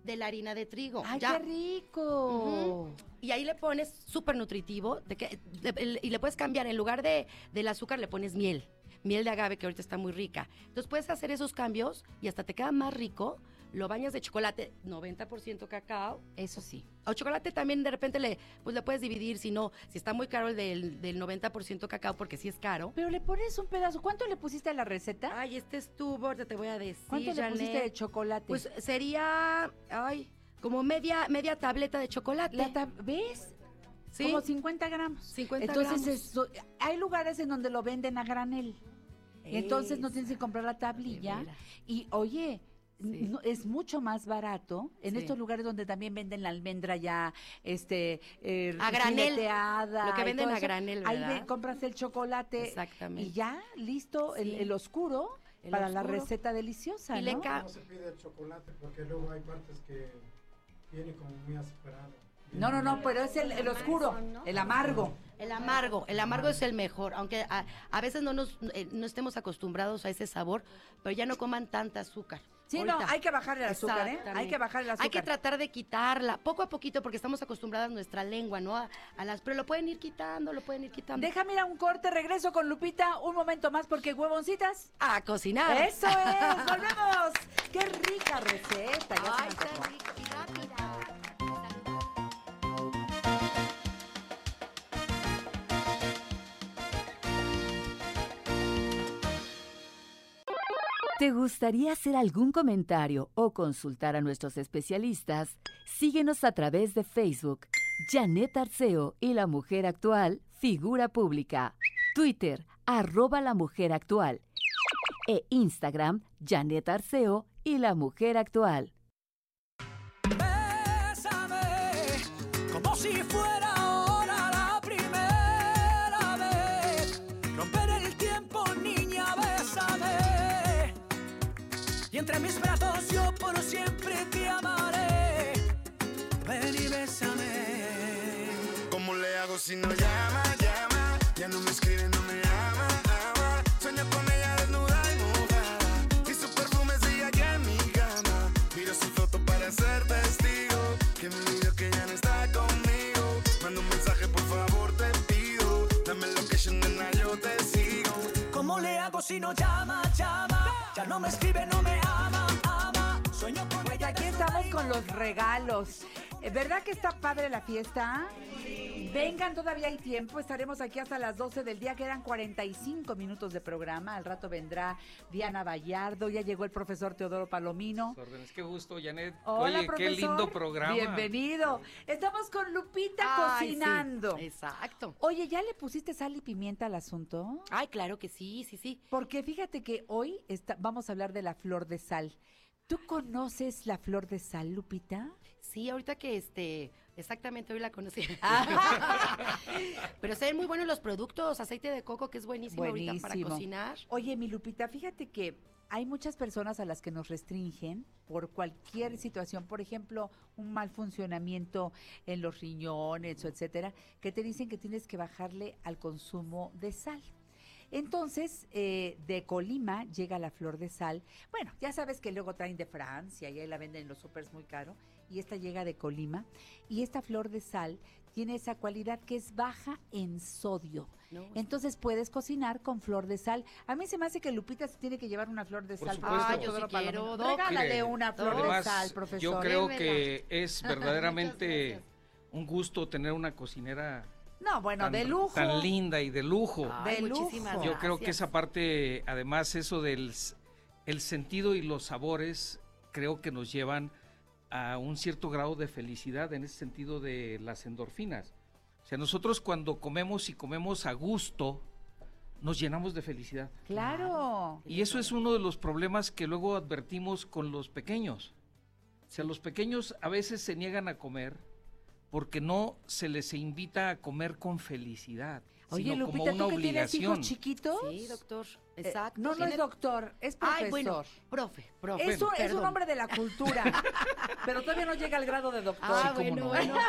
de la harina de trigo.
¡Ay,
Ya.
qué rico!
Y ahí le pones súper nutritivo de que, de- el- y le puedes cambiar, en lugar de, del azúcar le pones miel, miel de agave que ahorita está muy rica. Entonces puedes hacer esos cambios y hasta te queda más rico. Lo bañas de chocolate, 90% cacao.
Eso sí.
O chocolate también de repente le, pues le puedes dividir, si no, si está muy caro el del, del 90% cacao, porque sí es caro.
Pero le pones un pedazo. ¿Cuánto le pusiste a la receta?
Ay, este es tu borde, te voy a decir.
¿Cuánto le pusiste de chocolate?
Pues sería, ay, como media, media tableta de chocolate.
La tab- ¿Ves?
Sí.
Como 50 gramos.
50
Entonces,
gramos.
eso- hay lugares en donde lo venden a granel. Y entonces no tienes que comprar la tablilla. Y oye, no- es mucho más barato en
Sí.
estos lugares donde también venden la almendra ya este eh,
A granel. Lo que venden a granel,
Ahí
¿verdad?
ve- compras el chocolate
Exactamente.
y ya listo el,
Sí.
el oscuro
El
para la
oscuro.
receta deliciosa,
Y le
¿no?
ca-
No se pide el chocolate porque luego hay partes que viene como muy azucarado.
No, no, no, pero es el, el oscuro, el amargo.
El amargo, el amargo es el mejor, aunque a, a veces no nos eh, no estemos acostumbrados a ese sabor, pero ya no coman tanta azúcar.
Sí, no, hay que bajarle el azúcar, ¿eh? Hay que bajar el azúcar.
Hay que tratar de quitarla, poco a poquito, porque estamos acostumbradas a nuestra lengua, ¿no? A, a las, pero lo pueden ir quitando, lo pueden ir quitando.
Déjame ir a un corte, regreso con Lupita un momento más porque huevoncitas.
A cocinar.
Eso es, volvemos. Qué rica receta. Ya se me
Ay, tan rica rápida.
¿Te gustaría hacer algún comentario o consultar a nuestros especialistas? Síguenos a través de Facebook, Janet Arceo y la mujer actual, figura pública. Twitter, arroba la mujer actual. E Instagram, Janet Arceo y la mujer actual.
Y entre mis brazos yo por siempre te amaré. Ven y bésame.
¿Cómo le hago si no llama, llama? Ya no me escribe, no me ama, ama. Sueño con ella desnuda y mojada. Y su perfume sigue aquí en mi cama. Miro su foto para ser testigo. Que me olvido que ya no está conmigo. Manda un mensaje, por favor, te pido. Dame location, nena, yo te sigo.
¿Cómo le hago si no llama, llama? Ya no me escribe, no me ama, ama. Sueño con
Pues
ella.
aquí estamos con los regalos. Eh, ¿Verdad que está padre la fiesta? Vengan, todavía hay tiempo. Estaremos aquí hasta las 12 del día. Quedan 45 minutos de programa. Al rato vendrá Diana Vallardo. Ya llegó el profesor Teodoro Palomino.
Sus órdenes. Qué gusto, Janet.
Hola,
Oye,
profesor.
qué lindo programa.
Bienvenido. Estamos con Lupita
Ay, sí,
cocinando.
exacto.
Oye, ¿ya le pusiste sal y pimienta al asunto?
Ay, claro que sí, sí, sí.
Porque fíjate que hoy está- vamos a hablar de la flor de sal. ¿Tú conoces la flor de sal, Lupita?
Sí, ahorita que este, exactamente hoy la conocí. Pero se ven muy buenos los productos, aceite de coco que es buenísimo, ahorita para
Buenísimo.
cocinar.
Oye, mi Lupita, fíjate que hay muchas personas a las que nos restringen por cualquier situación, por ejemplo, un mal funcionamiento en los riñones o etcétera, que te dicen que tienes que bajarle al consumo de sal. Entonces, eh, de Colima llega la flor de sal. Bueno, ya sabes que luego traen de Francia y ahí la venden en los supers muy caro. Y esta llega de Colima. Y esta flor de sal tiene esa cualidad que es baja en sodio. Entonces puedes cocinar con flor de sal. A mí se me hace que Lupita se tiene que llevar una flor de
Por
sal.
Ah, yo
sí quiero, Doc.
Regálale
Mire,
una flor
además,
de sal, profesor.
Yo creo
Démela.
que es verdaderamente un gusto tener una cocinera
No, bueno,
tan,
de lujo.
tan linda y de lujo.
Ay, De muchísimas lujo.
Yo creo que esa parte, además, eso del el sentido y los sabores, creo que nos llevan a un cierto grado de felicidad en ese sentido de las endorfinas. O sea, nosotros cuando comemos y comemos a gusto, nos llenamos de felicidad.
Claro.
Y eso es uno de los problemas que luego advertimos con los pequeños. O sea, los pequeños a veces se niegan a comer porque no se les invita a comer con felicidad,
Oye,
sino
Lupita,
como una
¿tú que tienes hijos
obligación.
chiquitos?
Sí, doctor.
Eh,
Exacto.
no, no es doctor, es profesor.
Ay, bueno, profe, profe.
Es un, es un hombre de la cultura, pero todavía no llega al grado de doctor.
Ah,
Sí,
bueno,
no.
bueno.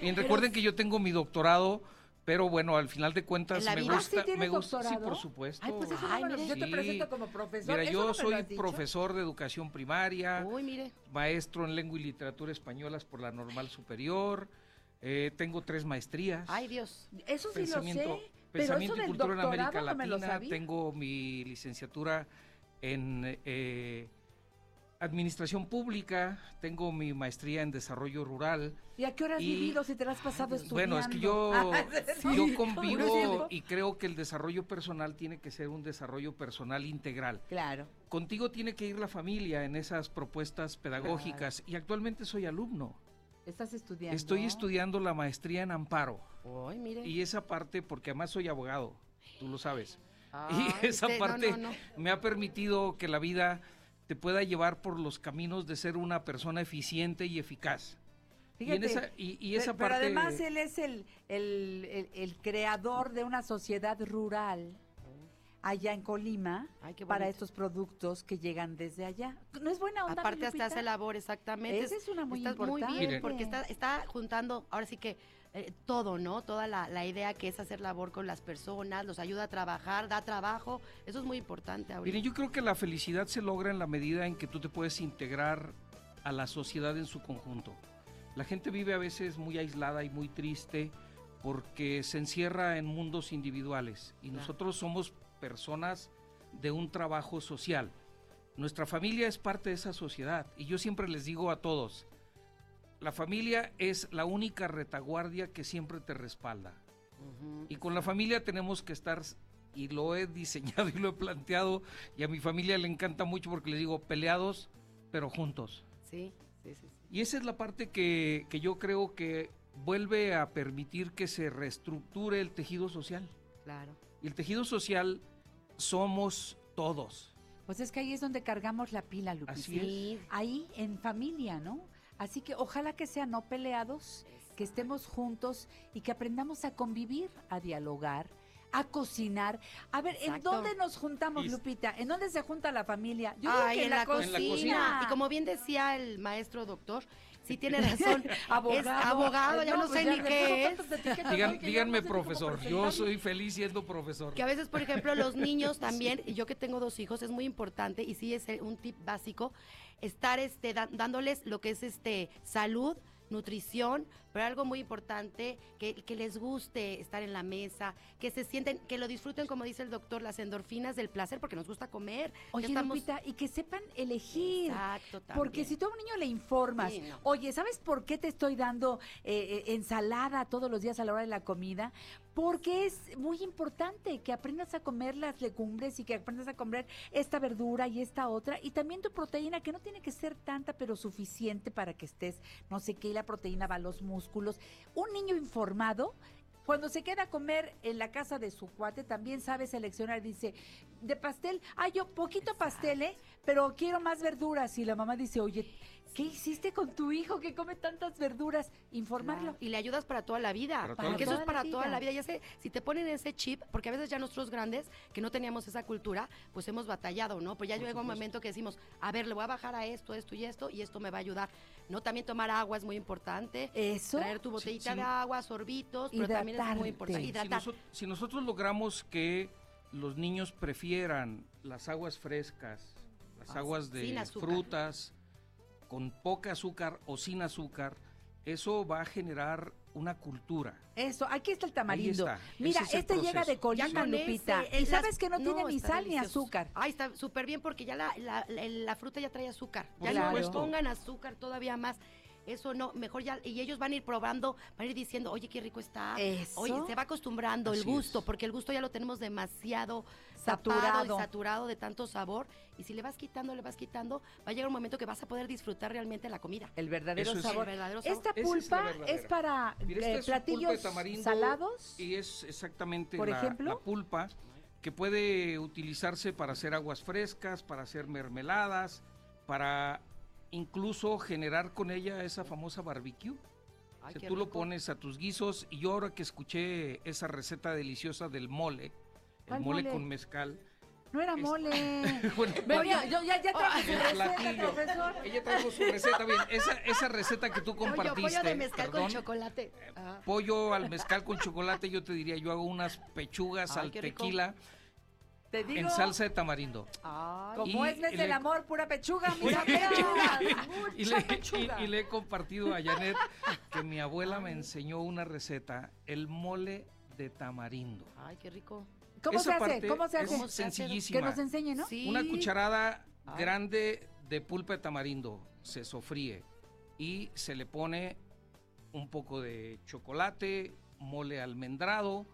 Y recuerden que yo tengo mi doctorado, pero bueno, al final de cuentas
¿En la
me gusta,
¿Ah, sí tienes
me gusta, sí, por supuesto.
Ay, pues eso no me lo- yo te presento como profesor.
Mira,
¿eso
yo
no
soy profesor de educación primaria,
Uy, mire.
maestro en lengua y literatura españolas por la Normal Superior, eh, tengo tres maestrías.
Ay, Dios.
Eso sí lo
pensamiento,
sé, pero
pensamiento
eso
y
del
cultura en América
doctorado no me lo
Latina.
sabía.
Tengo mi licenciatura en eh, administración pública, tengo mi maestría en desarrollo rural.
¿Y a qué hora has
y-
vivido si te la has pasado estudiando?
Bueno, es que yo,
Sí,
yo convivo y creo que el desarrollo personal tiene que ser un desarrollo personal integral.
Claro.
Contigo tiene que ir la familia en esas propuestas pedagógicas y actualmente soy alumno.
Estás estudiando.
Estoy estudiando la maestría en amparo.
Mire.
Y esa parte, porque además soy abogado, tú lo sabes.
Ay,
y esa
usted- no,
parte
no, no.
me ha permitido que la vida te pueda llevar por los caminos de ser una persona eficiente y eficaz. y, en
Fíjate,
esa, y, y
pe-
esa
pero
parte...
además él es el, el, el- el creador de una sociedad rural allá en Colima para estos productos que llegan desde allá. ¿No es buena onda,
Aparte hasta hace labor, exactamente.
Esa es una muy
Estás muy
importante.
bien, porque está, está juntando, ahora sí que eh, todo, ¿no? Toda la, la idea que es hacer labor con las personas, los ayuda a trabajar, da trabajo. Eso es muy importante ahorita.
Miren, yo creo que la felicidad se logra en la medida en que tú te puedes integrar a la sociedad en su conjunto. La gente vive a veces muy aislada y muy triste porque se encierra en mundos individuales y
Claro.
nosotros somos personas de un trabajo social. Nuestra familia es parte de esa sociedad y yo siempre les digo a todos, la familia es la única retaguardia que siempre te respalda. Y con la familia tenemos que estar, y lo he diseñado y lo he planteado, y a mi familia le encanta mucho porque les digo, peleados, pero juntos.
Sí, sí, sí. sí.
Y esa es la parte que, que yo creo que vuelve a permitir que se reestructure el tejido social.
Claro.
Y el tejido social somos todos.
Pues es que ahí es donde cargamos la pila, Lupita.
Así es.
Ahí en familia, ¿no? Así que ojalá que sean no peleados, que estemos juntos y que aprendamos a convivir, a dialogar, a cocinar. A ver, ¿en dónde nos juntamos,
Y-
Lupita? ¿En dónde se junta la familia? Yo creo
Ay,
que
en, la, cocina. Y como bien decía el maestro doctor, sí tiene razón.
Abogado.
Es abogado, ya
No,
no,
pues
sé
ya
ni
le
qué
puso
es.
Digan- díganme
no sé ni
profesor, yo soy feliz siendo profesor.
Que a veces, por ejemplo, los niños también, y yo que tengo dos hijos, es muy importante, y sí es eh, un tip básico, estar este, dándoles lo que es este salud, nutrición, pero algo muy importante, que, que les guste estar en la mesa, que se sienten, que lo disfruten, como dice el doctor, las endorfinas del placer, porque nos gusta comer.
Oye,
estamos-
Lupita, y que sepan elegir.
Exacto,
Porque
también.
si tú a un niño le informas,
Sí, no.
oye, ¿sabes por qué te estoy dando eh, eh, ensalada todos los días a la hora de la comida? Porque es muy importante que aprendas a comer las legumbres y que aprendas a comer esta verdura y esta otra. Y también tu proteína, que no tiene que ser tanta, pero suficiente para que estés, no sé qué, y la proteína va a los músculos. Un niño informado cuando se queda a comer en la casa de su cuate, también sabe seleccionar. Dice, de pastel, ah, yo poquito pastel, ¿eh? Pero quiero más verduras. Y la mamá dice, oye, ¿Qué hiciste con tu hijo que come tantas verduras? Informarlo.
Y le ayudas para toda la vida.
Para
porque eso es para toda la vida. Ya sé, si te ponen ese chip, porque a veces ya nosotros grandes, que no teníamos esa cultura, pues hemos batallado, ¿no? Pero ya llega un momento que decimos, a ver, le voy a bajar a esto, esto y esto, y esto me va a ayudar. No, también tomar agua es muy importante.
Eso.
Traer tu botellita
sí.
de agua, sorbitos, pero también es muy importante.
Si,
Hidratar.
noso- si nosotros logramos que los niños prefieran las aguas frescas, las
Ah,
aguas de frutas, con poca azúcar o sin azúcar, eso va a generar una cultura.
Eso, aquí está el tamarindo.
está,
Mira,
es
este llega de Colima, Lupita.
ese,
y sabes que no, tiene ni sal ni azúcar.
Ay, está súper bien porque ya la, la, la- la fruta ya trae azúcar.
Por
Ya no le
supuesto.
pongan azúcar todavía más. Eso no, mejor ya, y ellos van a ir probando, van a ir diciendo, oye, qué rico está.
Eso.
Oye, se va acostumbrando el gusto, porque el gusto ya lo tenemos demasiado
Saturado.
saturado y saturado de tanto sabor. Y si le vas quitando, le vas quitando, va a llegar un momento que vas a poder disfrutar realmente la comida.
El verdadero
Eso es-
sabor.
El verdadero sabor.
Esta
es
pulpa es, para
Mira,
eh,
esta es pulpa de
platillos salados.
Y es exactamente
Por
la,
ejemplo.
la pulpa que puede utilizarse para hacer aguas frescas, para hacer mermeladas, para incluso generar con ella esa famosa barbecue.
Ay,
O sea, tú lo
rico.
pones a tus guisos y yo ahora que escuché esa receta deliciosa del mole, el
¿Cuál
mole,
mole?
con mezcal.
No era mole.
Bueno,
Venía, yo ya, ya traje su receta,
platillo.
profesor.
Ella trajo su receta bien. Esa, esa receta que tú
Pollo,
compartiste.
pollo de mezcal
perdón,
con chocolate. Ah.
pollo al mezcal con chocolate, yo te diría, yo hago unas pechugas
Ay,
al
qué rico.
Tequila
Te digo,
en salsa de tamarindo.
Ay,
como
Y
es mes
le-
del amor, pura pechuga, mira, pechuga.
Y le,
pechuga.
y- y le he compartido a Janet que mi abuela me enseñó una receta, el mole de tamarindo.
Ay, qué rico.
¿Cómo
Esa
se hace?
parte
¿Cómo se
es
hace?
sencillísima.
Que nos enseñe, ¿no?
Sí.
Una cucharada
Ay.
grande de pulpa de tamarindo se sofríe y se le pone un poco de chocolate, mole almendrado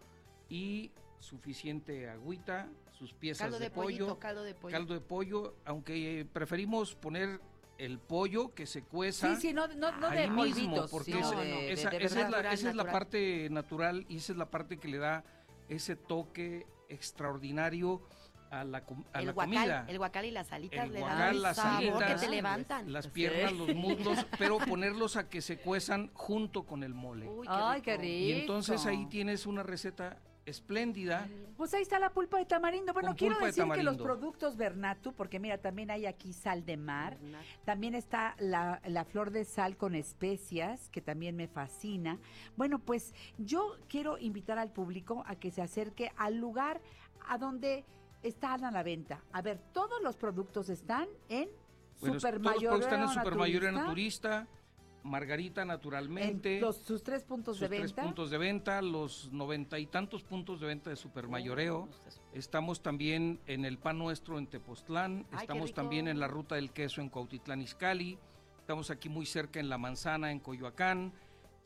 y suficiente agüita, sus piezas
Caldo
de,
de
pollo,
pollito, caldo de pollo.
caldo de pollo, aunque eh, preferimos poner el pollo que se cueza
Sí, sí, no, no, no de
ahí mismo,
polvitos,
porque esa,
de, de- de
es la,
Natural,
esa es la
natural.
parte natural y esa es la parte que le da ese toque extraordinario a la, a
el
la
guacal,
comida.
el guacal y las salitas
El
le
guacal,
dan
las
sabor que
alitas,
te levantan.
Las
Sí.
piernas, los muslos, pero ponerlos a que se cuezan junto con el mole.
Uy, qué
Ay, qué
rico.
rico.
y entonces ahí tienes una receta espléndida.
Pues ahí está la pulpa de tamarindo. Bueno, quiero
de
decir que los productos Bernatu, porque mira, también hay aquí sal de mar, también está la, la flor de sal con especias, que también me fascina. Bueno, pues yo quiero invitar al público a que se acerque al lugar a donde están a la venta. A ver, todos los productos están en
Bueno, todos los
Supermayoreo
productos están en Supermayoreo
Naturista,
Naturista, Margarita Naturalmente.
en los, sus tres puntos
sus
de
tres
venta.
puntos de venta, los noventa y tantos puntos de venta de Supermayoreo. Estamos también en el Pan Nuestro en Tepoztlán, estamos también en la Ruta del Queso en Cuautitlán Izcalli, estamos aquí muy cerca en La Manzana, en Coyoacán,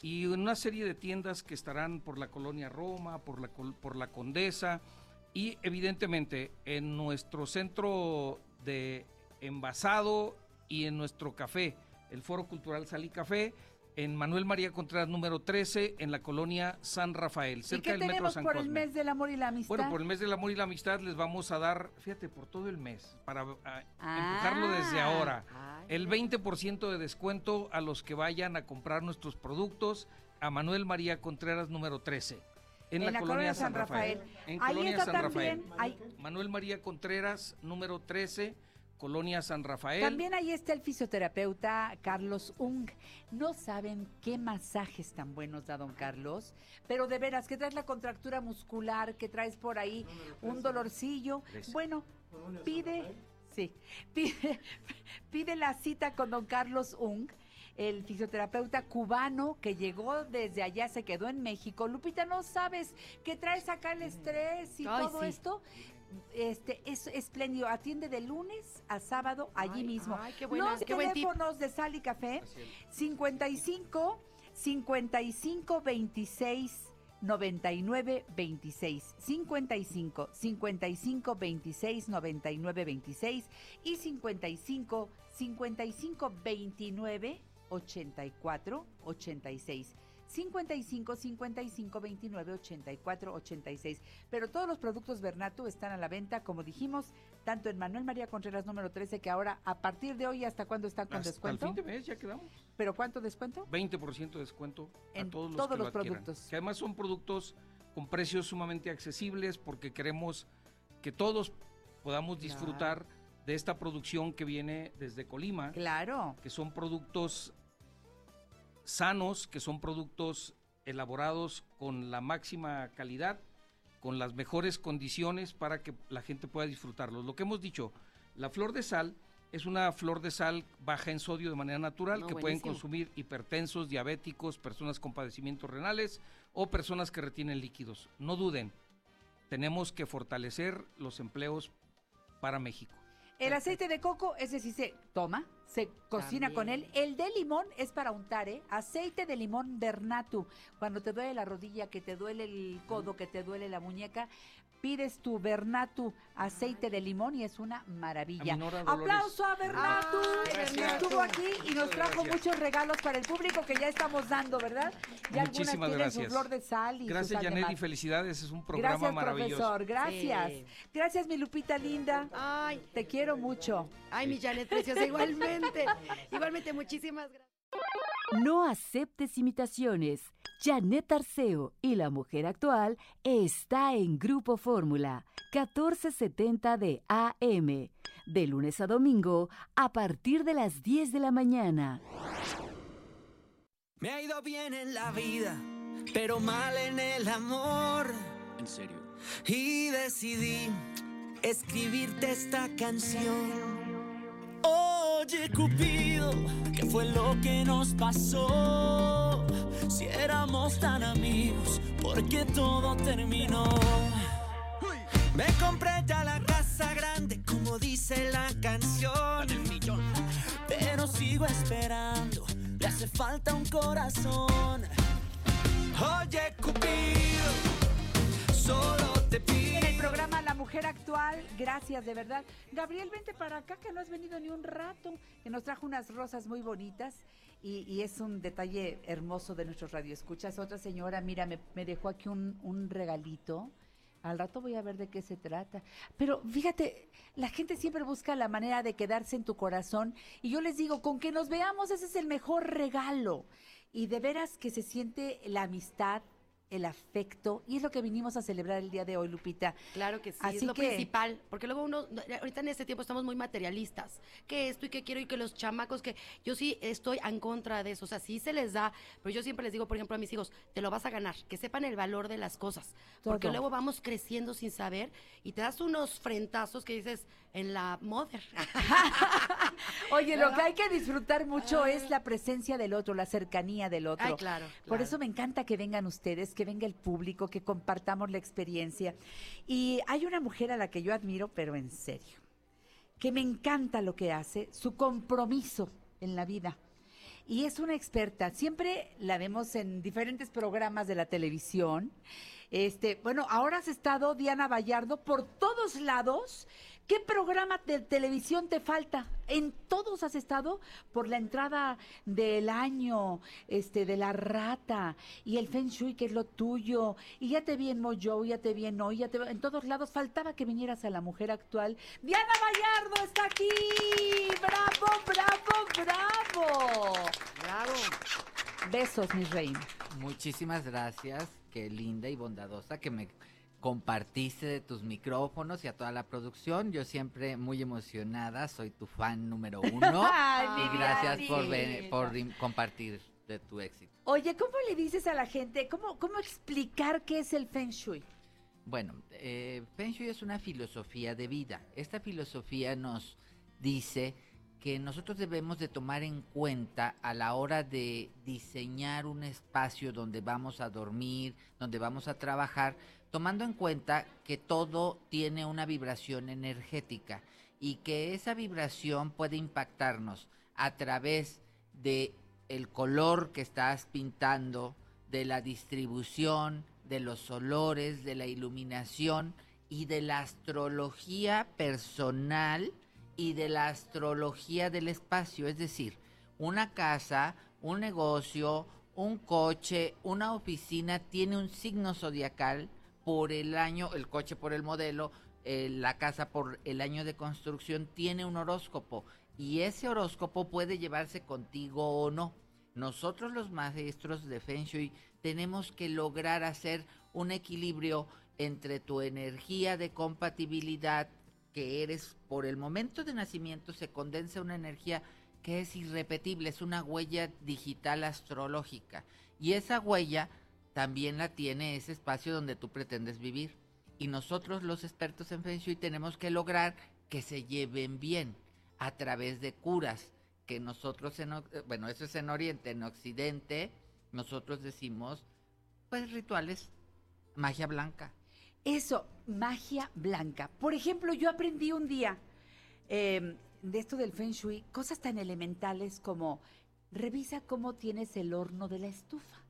y en una serie de tiendas que estarán por la Colonia Roma, por la, por la Condesa, y evidentemente en nuestro centro de envasado y en nuestro café, el Foro Cultural Sal y Café, en Manuel María Contreras número 13, en la colonia San Rafael,
¿Y
cerca
qué
del Metro
tenemos
San
por el mes del amor y la amistad?
Bueno, por el mes del amor y la amistad les vamos a dar, fíjate, por todo el mes, para ah,
Ah.
empujarlo desde ahora. El 20% de descuento a los que vayan a comprar nuestros productos a Manuel María Contreras número 13. En, la, colonia San Rafael. En
Ahí
Colonia
está
San
también,
Rafael.
ahí-
Manuel María Contreras número 13, Colonia San Rafael.
También ahí está el fisioterapeuta Carlos Ung. No saben qué masajes tan buenos da don Carlos, pero de veras, que traes la contractura muscular, que traes por ahí un dolorcillo. Bueno, pide, sí, pide, pide la cita con don Carlos Ung. El fisioterapeuta cubano que llegó desde allá, se quedó en México. Lupita, ¿no sabes que traes acá el estrés y
Ay,
todo
sí.
esto? Este es espléndido. Atiende de lunes a sábado allí
Ay,
mismo.
ay, qué buena-
Los
qué buen
teléfonos de Sal y Café 55 55 26 99 26 55 55 26 99 26 y 55 55 29 84 86 55 55 29 84 86. Pero todos los productos Bernatu están a la venta, como dijimos, tanto en Manuel María Contreras número 13, que ahora a partir de hoy, ¿hasta cuándo están con
Hasta
descuento?
el fin de mes ya quedamos.
¿Pero cuánto descuento?
20% de descuento
En
a todos los,
todos
que
los
lo adquieran.
productos.
Que además son productos con precios sumamente accesibles porque queremos que todos podamos disfrutar de esta producción que viene desde Colima.
Claro.
Que son productos sanos, que son productos elaborados con la máxima calidad, con las mejores condiciones para que la gente pueda disfrutarlos. Lo que hemos dicho, la flor de sal es una flor de sal baja en sodio de manera natural
No,
que pueden consumir hipertensos, diabéticos, personas con padecimientos renales o personas que retienen líquidos. No duden, tenemos que fortalecer los empleos para México.
El aceite de coco, ese sí se toma, se cocina con él. El de limón es para untar, ¿eh? Aceite de limón Bernatu. Cuando te duele la rodilla, que te duele el codo, que te duele la muñeca, pides tu Bernatu aceite de limón y es una maravilla.
Dolores.
Aplauso a Bernatu.
Ay, gracias.
Estuvo aquí y nos trajo
gracias.
muchos regalos para el público que ya estamos dando, ¿verdad? Ya
Muchísimas
algunas tienen
gracias.
su flor de sal y su
Gracias,
sal de
Janet,
mar.
y felicidades. Es un programa
Gracias,
maravilloso.
profesor. Gracias.
Sí.
Gracias, mi Lupita linda.
Ay,
Te quiero mucho.
ay, mi Janet preciosa, igualmente. Igualmente, muchísimas gracias.
No aceptes imitaciones. Janet Arceo y la mujer actual está en Grupo Fórmula 1470 de AM. De lunes a domingo a partir de las 10 de la mañana.
Me ha ido bien en la vida, pero mal en el amor.
En serio.
Y decidí escribirte esta canción. Oye, Cupido, ¿qué fue lo que nos pasó? Si éramos tan amigos, ¿por qué todo terminó? Me compré ya la casa grande, como dice la canción. Pero sigo esperando, le hace falta un corazón. Oye, Cupido, solo.
En el programa La Mujer Actual, gracias de verdad. Gabriel, vente para acá que no has venido ni un rato, que nos trajo unas rosas muy bonitas y, y es un detalle hermoso de nuestros radioescuchas. Otra señora, mira, me, me dejó aquí un, un regalito. Al rato voy a ver de qué se trata. Pero fíjate, la gente siempre busca la manera de quedarse en tu corazón y yo les digo, con que nos veamos, ese es el mejor regalo. Y de veras que se siente la amistad, el afecto, y es lo que vinimos a celebrar el día de hoy, Lupita.
Claro que sí,
Así
es lo
que-
principal, porque luego uno, ahorita en este tiempo estamos muy materialistas, que esto y que quiero y que los chamacos, que yo sí estoy en contra de eso, o sea, sí se les da, pero yo siempre les digo, por ejemplo, a mis hijos, te lo vas a ganar, que sepan el valor de las cosas, porque
Todo.
luego vamos creciendo sin saber y te das unos frentazos que dices, en la mother.
Oye, lo que hay que disfrutar mucho es la presencia del otro, la cercanía del otro.
Ay, claro,
Por eso me encanta que vengan ustedes, que venga el público, que compartamos la experiencia. Y hay una mujer a la que yo admiro, pero en serio, que me encanta lo que hace, su compromiso en la vida. Y es una experta. Siempre la vemos en diferentes programas de la televisión. Este, bueno, ahora has estado Diana Vallardo por todos lados. ¿Qué programa de televisión te falta? En todos has estado por la entrada del año, este, de la rata y el Feng Shui, que es lo tuyo. Y ya te vi en Mojo, ya te vi en hoy, ya te vi en todos lados. Faltaba que vinieras a la mujer actual. Diana Vallardo está aquí. ¡Bravo, bravo, bravo!
Bravo.
Besos, mi reina.
Muchísimas gracias, qué linda y bondadosa que me compartiste de tus micrófonos y a toda la producción. Yo siempre muy emocionada, soy tu fan número uno.
Ay,
y gracias por, ven- por compartir de tu éxito.
Oye, ¿cómo le dices a la gente? ¿Cómo, cómo explicar qué es el Feng Shui?
Bueno, eh, Feng Shui es una filosofía de vida. Esta filosofía nos dice que nosotros debemos de tomar en cuenta a la hora de diseñar un espacio donde vamos a dormir, donde vamos a trabajar, tomando en cuenta que todo tiene una vibración energética y que esa vibración puede impactarnos a través de el color que estás pintando, de la distribución, de los olores, de la iluminación y de la astrología personal y de la astrología del espacio, es decir, una casa, un negocio, un coche, una oficina tiene un signo zodiacal por el año, el coche por el modelo, eh, la casa por el año de construcción tiene un horóscopo y ese horóscopo puede llevarse contigo o no. Nosotros los maestros de Feng Shui tenemos que lograr hacer un equilibrio entre tu energía de compatibilidad que eres por el momento de nacimiento se condensa una energía que es irrepetible, es una huella digital astrológica y esa huella también la tiene ese espacio donde tú pretendes vivir y nosotros los expertos en Feng Shui tenemos que lograr que se lleven bien a través de curas que nosotros en, eh, bueno, eso es en Oriente, en Occidente nosotros decimos pues rituales magia blanca.
Eso, magia blanca. Por ejemplo, yo aprendí un día eh, de esto del Feng Shui, cosas tan elementales como revisa cómo tienes el horno de la estufa.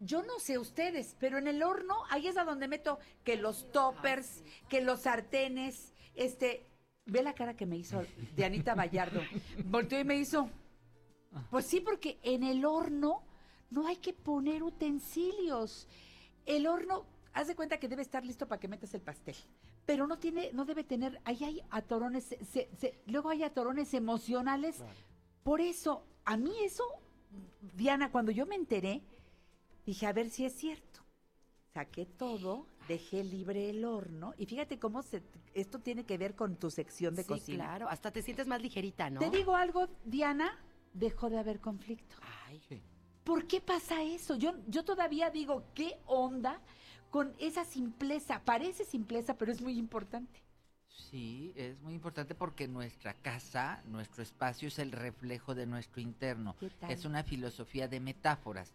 Yo no sé ustedes, pero en el horno ahí es a donde meto que los toppers, que los sartenes, este, ve la cara que me hizo de Anita Vallardo. Volteó y me hizo. Pues sí, porque en el horno no hay que poner utensilios. El horno, haz de cuenta que debe estar listo para que metas el pastel. Pero no tiene, no debe tener, ahí hay atorones, se- se- se- luego hay atorones emocionales. Por eso, a mí eso, Diana, cuando yo me enteré, dije, a ver si es cierto. Saqué todo, dejé libre el horno y fíjate cómo se, esto tiene que ver con tu sección de
Sí,
cocina.
claro, hasta te sientes más ligerita, ¿no?
Te digo algo, Diana, dejó de haber conflicto. ¿Por qué pasa eso? Yo, yo todavía digo, ¿qué onda con esa simpleza? Parece simpleza, pero es muy importante.
Sí, es muy importante porque nuestra casa, nuestro espacio es el reflejo de nuestro interno.
¿Qué tal?
Es una filosofía de metáforas.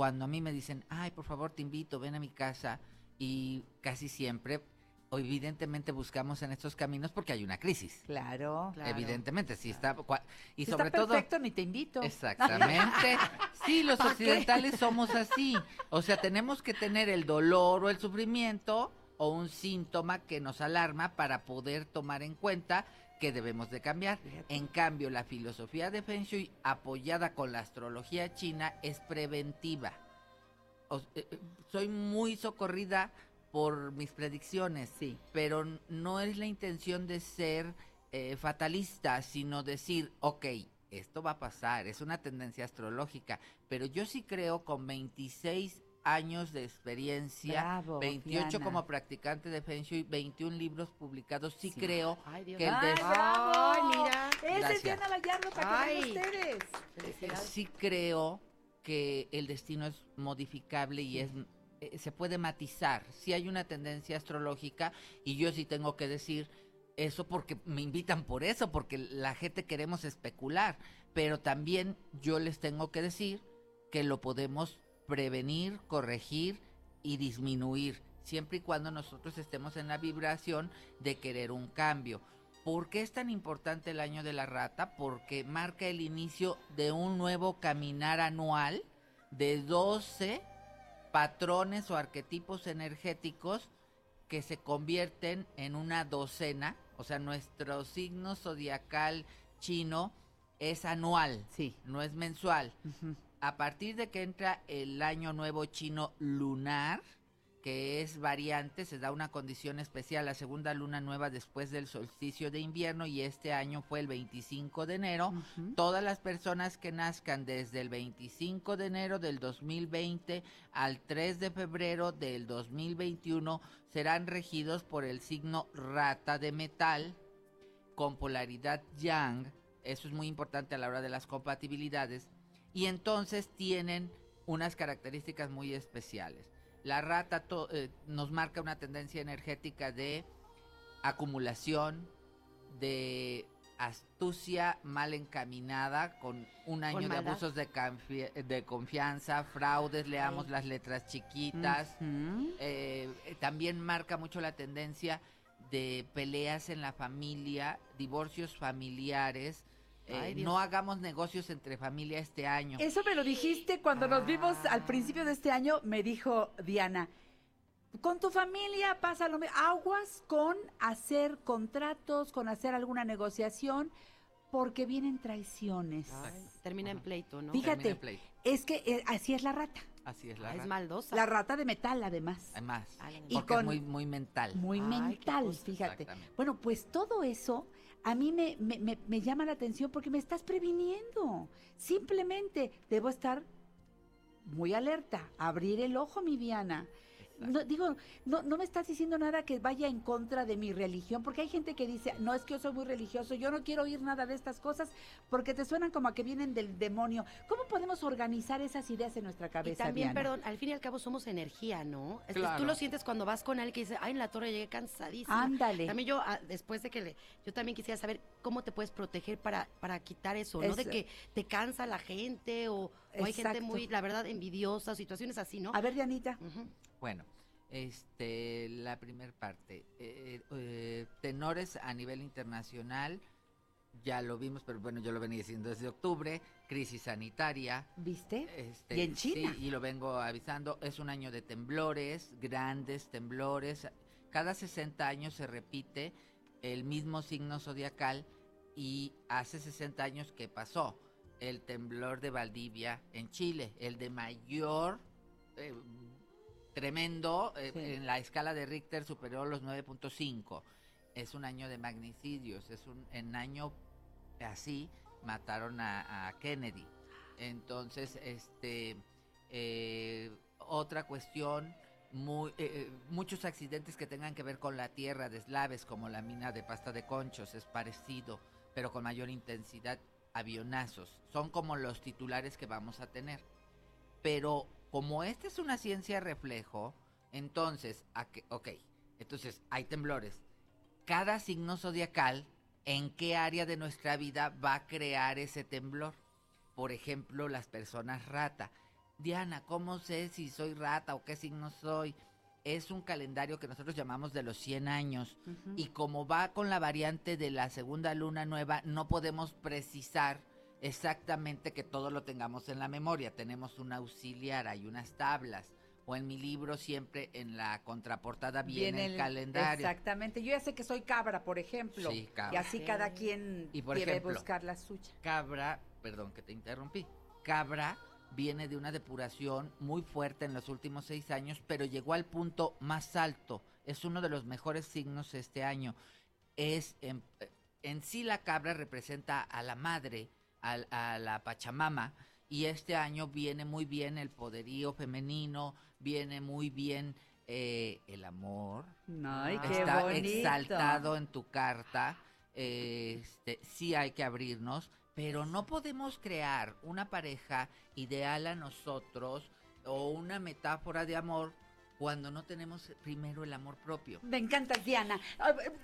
Cuando a mí me dicen, ay, por favor, te invito, ven a mi casa, y casi siempre, o evidentemente buscamos en estos caminos porque hay una crisis.
Claro.
Evidentemente, sí está. cua- Y
Si
sobre
está
todo.
perfecto, ni te invito.
Exactamente. Sí, los occidentales somos así. O sea, tenemos que tener el dolor o el sufrimiento o un síntoma que nos alarma para poder tomar en cuenta que debemos de cambiar. En cambio, la filosofía de Feng Shui apoyada con la astrología china es preventiva. O- eh, eh, soy muy socorrida por mis predicciones, sí. pero no es la intención de ser eh, fatalista, sino decir, ok, esto va a pasar, es una tendencia astrológica, pero yo sí creo con 26 años de experiencia,
Bravo,
28
Diana.
como practicante de Feng Shui, 21 libros publicados, sí,
Sí.
creo
Ay, Dios.
que el
¡Ay,
des-
bravo!
Ay, mira.
Ese es
Gracias.
Diana Vallardo para
Ay.
ustedes.
sí creo que el destino es modificable y es eh, se puede matizar. Si hay una tendencia astrológica y yo sí tengo que decir eso porque me invitan por eso, porque la gente queremos especular, pero también yo les tengo que decir que lo podemos prevenir, corregir y disminuir, siempre y cuando nosotros estemos en la vibración de querer un cambio. ¿Por qué es tan importante el año de la rata? Porque marca el inicio de un nuevo caminar anual de 12 patrones o arquetipos energéticos que se convierten en una docena, o sea, nuestro signo zodiacal chino es anual,
sí.
no es mensual. A partir de que entra el año nuevo chino lunar, que es variante, se da una condición especial, la segunda luna nueva después del solsticio de invierno y este año fue el 25 de enero. Todas las personas que nazcan desde el 25 de enero del 2020 al 3 de febrero del 2021 serán regidos por el signo rata de metal con polaridad yang. Eso es muy importante a la hora de las compatibilidades. Y entonces tienen unas características muy especiales. La rata eh, nos marca una tendencia energética de acumulación, de astucia mal encaminada, con un año de abusos de, confianza, fraudes, leamos las letras chiquitas. Eh, también marca mucho la tendencia de peleas en la familia, divorcios familiares. Eh,
Ay,
no hagamos negocios entre familia este año.
Eso me lo dijiste cuando nos vimos al principio de este año, me dijo Diana. Con tu familia pasa lo mismo. Aguas con hacer contratos, con hacer alguna negociación, porque vienen traiciones.
Termina en pleito, ¿no?
Fíjate,
Termina en pleito.
es que eh, así es la rata.
Así es la
Ah, es
rata.
maldosa.
La rata de metal, además.
Además,
Y
porque
con-
es muy, muy mental.
Muy mental, fíjate. Bueno, pues todo eso a mí me, me- me- me llama la atención porque me estás previniendo. Simplemente debo estar muy alerta, abrir el ojo, mi Diana. No, digo, no, no me estás diciendo nada que vaya en contra de mi religión, porque hay gente que dice, no es que yo soy muy religioso, yo no quiero oír nada de estas cosas, porque te suenan como a que vienen del demonio. ¿Cómo podemos organizar esas ideas en nuestra
Y
cabeza,
también,
Diana?
perdón, al fin y al cabo somos energía, ¿no? Es que tú lo sientes cuando vas con alguien que dice, ay, en la torre llegué cansadísima.
Ándale.
También yo, ah, después de que le, yo también quisiera saber cómo te puedes proteger para, para quitar eso, ¿no? De que te cansa la gente o, o hay gente muy, la verdad, envidiosa, situaciones así, ¿no?
A ver, Dianita.
Bueno, este, la primera parte. eh, eh, tenores a nivel internacional, ya lo vimos, pero bueno, yo lo venía diciendo desde octubre, crisis sanitaria.
¿Viste?
Este,
Y en China.
Sí, y lo vengo avisando, es un año de temblores, grandes temblores. Cada 60 años se repite el mismo signo zodiacal y hace 60 años que pasó el temblor de Valdivia en Chile, el de mayor eh, tremendo, eh, en la escala de Richter superó los 9.5. Es un año de magnicidios, es un en año así mataron a, a Kennedy. Entonces, este eh, otra cuestión muy, eh, eh, muchos accidentes que tengan que ver con la tierra, deslaves como la mina de pasta de conchos, es parecido, pero con mayor intensidad, avionazos. Son como los titulares que vamos a tener. Pero como esta es una ciencia reflejo, entonces, ok, entonces hay temblores. Cada signo zodiacal, ¿en qué área de nuestra vida va a crear ese temblor? Por ejemplo, las personas rata. Diana, ¿cómo sé si soy rata o qué signo soy? Es un calendario que nosotros llamamos de los 100 años y como va con la variante de la segunda luna nueva, no podemos precisar exactamente que todo lo tengamos en la memoria. Tenemos un auxiliar, hay unas tablas. O en mi libro siempre en la contraportada viene, el, calendario.
Exactamente. Yo ya sé que soy cabra, por ejemplo.
Sí, cabra.
Y así cada quien
Y por
quiere
ejemplo,
buscar la suya.
Cabra, perdón que te interrumpí. Cabra viene de una depuración muy fuerte en los últimos seis años, pero llegó al punto más alto. Es uno de los mejores signos este año. Es en, en sí la cabra representa a la madre, al- a, la Pachamama, y este año viene muy bien el poderío femenino, viene muy bien eh, el amor.
Ay, qué
Está
bonito.
exaltado en tu carta. eh, este, sí hay que abrirnos, pero no podemos crear una pareja ideal a nosotros o una metáfora de amor cuando no tenemos primero el amor propio.
Me encanta, Diana.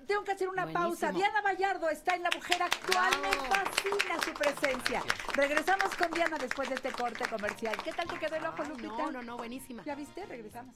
Tengo que hacer una
Buenísimo.
pausa. Diana Vallardo está en La Mujer Actual. Me fascina su presencia. Regresamos con Diana después de este corte comercial. ¿Qué tal te quedó el ojo,
Ay,
Lupita?
no, no, no, buenísima.
¿Ya viste? Regresamos.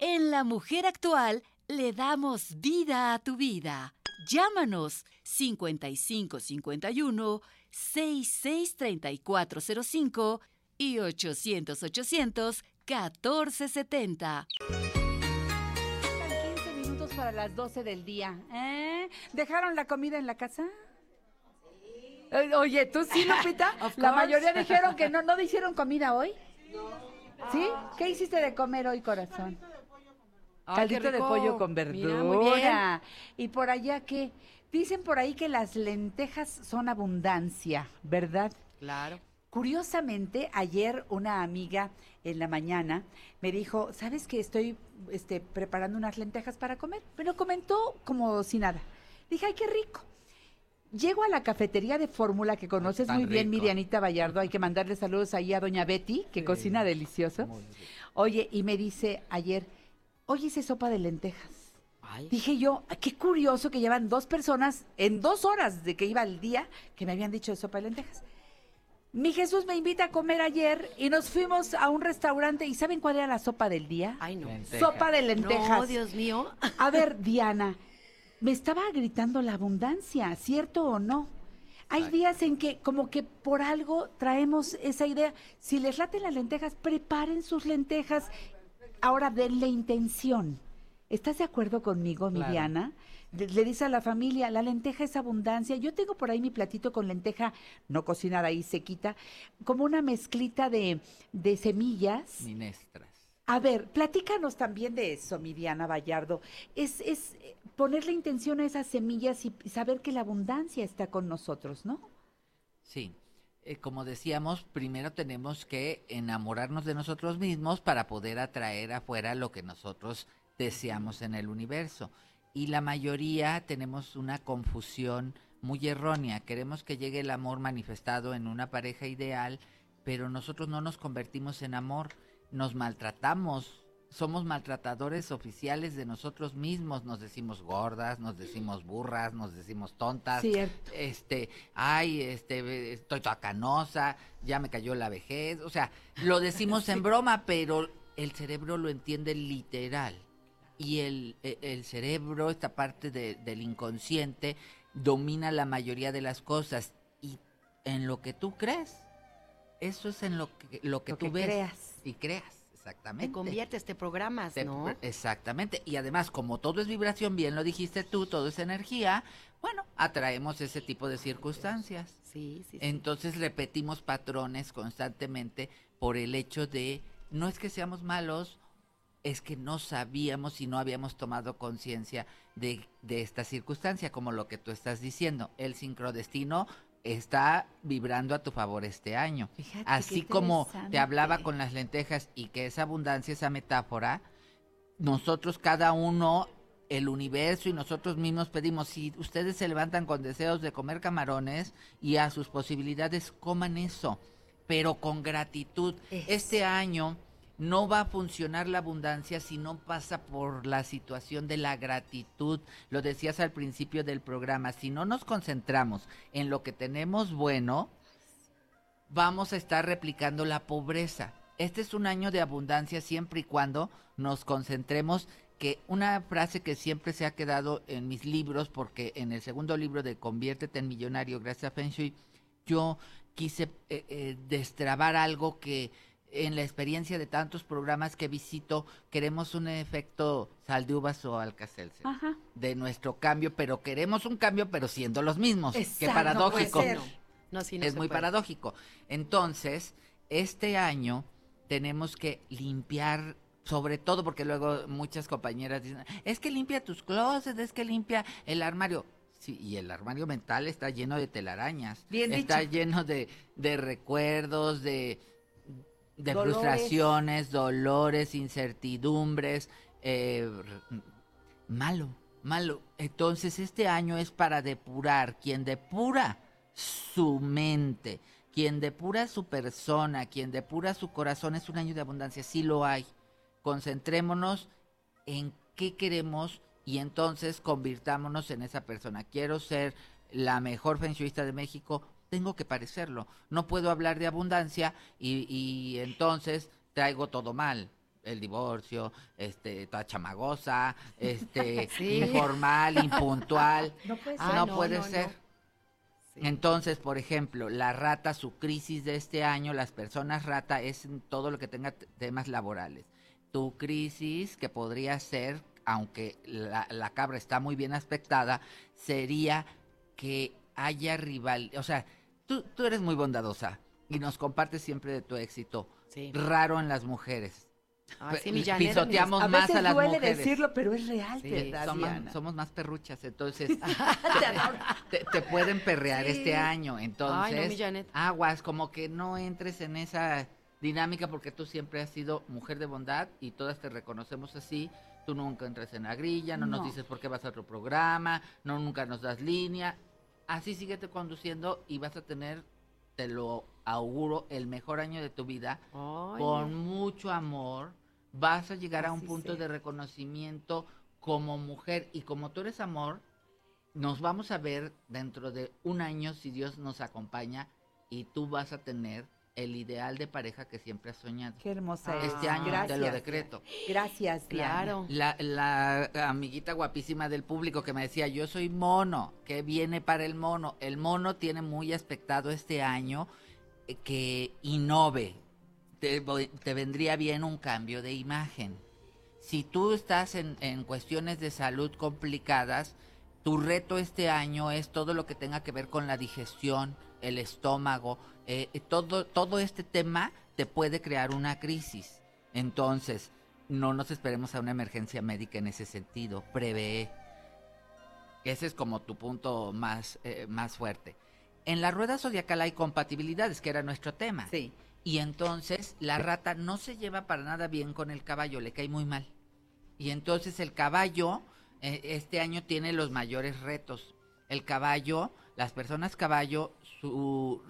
En La Mujer Actual le damos vida a tu vida. Llámanos 5551 663405 y 800 800 1470.
Faltan 15 minutos para las 12 del día. ¿eh? ¿Dejaron la comida en la casa? Eh, Oye, ¿tú sí, Lupita? La mayoría dijeron que no. ¿No hicieron comida hoy? ¿Sí? ¿Qué hiciste de comer hoy, corazón?
Qué
Caldito de pollo con
Mira,
verdura.
muy bien.
Y por allá que dicen por ahí que las lentejas son abundancia, ¿verdad?
Claro.
Curiosamente, ayer una amiga en la mañana me dijo, ¿sabes que estoy este, preparando unas lentejas para comer? Pero comentó como si nada. Dije, ay, qué rico. Llego a la cafetería de fórmula que conoces muy bien,
rico.
Mirianita Vallardo. Hay que mandarle saludos ahí a doña Betty, que cocina delicioso. Oye, y me dice ayer, oye, hice sopa de lentejas. Dije yo, "Ah, qué curioso que llevan dos personas en dos horas de que iba el día que me habían dicho de sopa de lentejas. Mi Jesús me invita a comer ayer y nos fuimos a un restaurante y ¿saben cuál era la sopa del día?
Ay, no.
Sopa de lentejas.
No, Dios mío.
A ver, Diana, me estaba gritando la abundancia, ¿cierto o no? Hay días en que como que por algo traemos esa idea. Si les laten las lentejas, preparen sus lentejas. Ahora denle intención. ¿Estás de acuerdo conmigo, mi
Claro.
Diana? Le, le dice a la familia, la lenteja es abundancia. Yo tengo por ahí mi platito con lenteja, no cocinar ahí sequita, como una mezclita de, de semillas.
Minestras.
A ver, platícanos también de eso, mi Diana Vallardo. Es, es eh, ponerle intención a esas semillas y y saber que la abundancia está con nosotros, ¿no?
Sí. Eh, como decíamos, primero tenemos que enamorarnos de nosotros mismos para poder atraer afuera lo que nosotros deseamos en el universo. Y la mayoría tenemos una confusión muy errónea. Queremos que llegue el amor manifestado en una pareja ideal, pero nosotros no nos convertimos en amor, nos maltratamos. Somos maltratadores oficiales de nosotros mismos, nos decimos gordas, nos decimos burras, nos decimos tontas,
Cierto.
este, ay, este, estoy toda canosa, ya me cayó la vejez, o sea, lo decimos en broma, pero el cerebro lo entiende literal. Y el, e- el cerebro, esta parte de- del inconsciente, domina la mayoría de las cosas. Y en lo que tú crees, eso es en lo que, lo que
Lo
tú
que
ves
creas.
y creas, exactamente.
Te conviertes, te programas,
Te-
¿no?
Exactamente. Y además, como todo es vibración, bien lo dijiste tú, todo es energía, bueno, atraemos ese tipo de circunstancias.
Sí, sí, sí.
Entonces repetimos patrones constantemente por el hecho de, no es que seamos malos, es que no sabíamos y no habíamos tomado conciencia de, de esta circunstancia, como lo que tú estás diciendo. El sincrodestino está vibrando a tu favor este año.
Fíjate,
Así como te hablaba con las lentejas y que esa abundancia, esa metáfora, nosotros cada uno, el universo y nosotros mismos pedimos, si ustedes se levantan con deseos de comer camarones y a sus posibilidades coman eso, pero con gratitud. Este año no va a funcionar la abundancia si no pasa por la situación de la gratitud. Lo decías al principio del programa, si no nos concentramos en lo que tenemos bueno, vamos a estar replicando la pobreza. Este es un año de abundancia siempre y cuando nos concentremos que una frase que siempre se ha quedado en mis libros, porque en el segundo libro de Conviértete en Millonario gracias a Feng yo quise eh, eh, destrabar algo que en la experiencia de tantos programas que visito, queremos un efecto sal de uvas o alcacelser
Ajá.
de nuestro cambio, pero queremos un cambio, pero siendo los mismos. Qué
Exacto,
paradójico.
no
es muy
puede.
paradójico. Entonces, este año tenemos que limpiar, sobre todo porque luego muchas compañeras dicen, es que limpia tus closets, es que limpia el armario. Sí, y el armario mental está lleno de telarañas.
Bien
está
dicho.
lleno de, de recuerdos, de, de
Dolores.
frustraciones, dolores, incertidumbres, eh, malo, malo. Entonces este año es para depurar. Quien depura su mente, quien depura su persona, quien depura su corazón, es un año de abundancia, sí lo hay. Concentrémonos en qué queremos y entonces convirtámonos en esa persona. Quiero ser la mejor feng shuista de México, tengo que parecerlo. No puedo hablar de abundancia y, y entonces traigo todo mal. El divorcio, este, toda chamagosa, este,
Sí.
informal, impuntual.
No puede
no,
ser. Ah, no,
puede
no,
ser. Entonces, por ejemplo, la rata, su crisis de este año, las personas rata es todo lo que tenga temas laborales. Tu crisis, que podría ser, aunque la, la cabra está muy bien aspectada, sería que haya rival, o sea, tú, tú eres muy bondadosa y nos compartes siempre de tu éxito.
Sí.
Raro en las mujeres.
Ay, sí, mi Janet,
Pisoteamos
A
más
veces
a las
duele
mujeres.
decirlo, pero es real,
Sí,
¿verdad,
somos, más perruchas, entonces te, te pueden perrear
Sí.
este año. Entonces,
Ay, no, mi Janet.
aguas, como que no entres en esa dinámica porque tú siempre has sido mujer de bondad y todas te reconocemos así. Tú nunca entras en la grilla, no, nos
No.
dices por qué vas a otro programa, no nunca nos das línea. Así síguete conduciendo y vas a tener, te lo auguro, el mejor año de tu vida.
Ay,
con mucho amor, vas a llegar a un punto
sea.
de reconocimiento como mujer. Y como tú eres amor, nos vamos a ver dentro de un año si Dios nos acompaña y tú vas a tener el ideal de pareja que siempre has soñado.
Qué hermosa es.
Este año te lo
Gracias.
decreto.
Gracias.
Claro.
La, la amiguita guapísima del público que me decía, yo soy mono, ¿qué viene para el mono? El mono tiene muy aspectado este año eh, que innove. Te, te vendría bien un cambio de imagen. si tú estás en, en cuestiones de salud complicadas, tu reto este año es todo lo que tenga que ver con la digestión, el estómago, eh, eh, todo, todo este tema te puede crear una crisis. Entonces, no nos esperemos a una emergencia médica en ese sentido, prevé. Ese es como tu punto más, eh, más fuerte. En la rueda zodiacal hay compatibilidades, que era nuestro tema.
Sí.
Y entonces la rata no se lleva para nada bien con el caballo, le cae muy mal. Y entonces el caballo este año tiene los mayores retos. El caballo, las personas caballo, su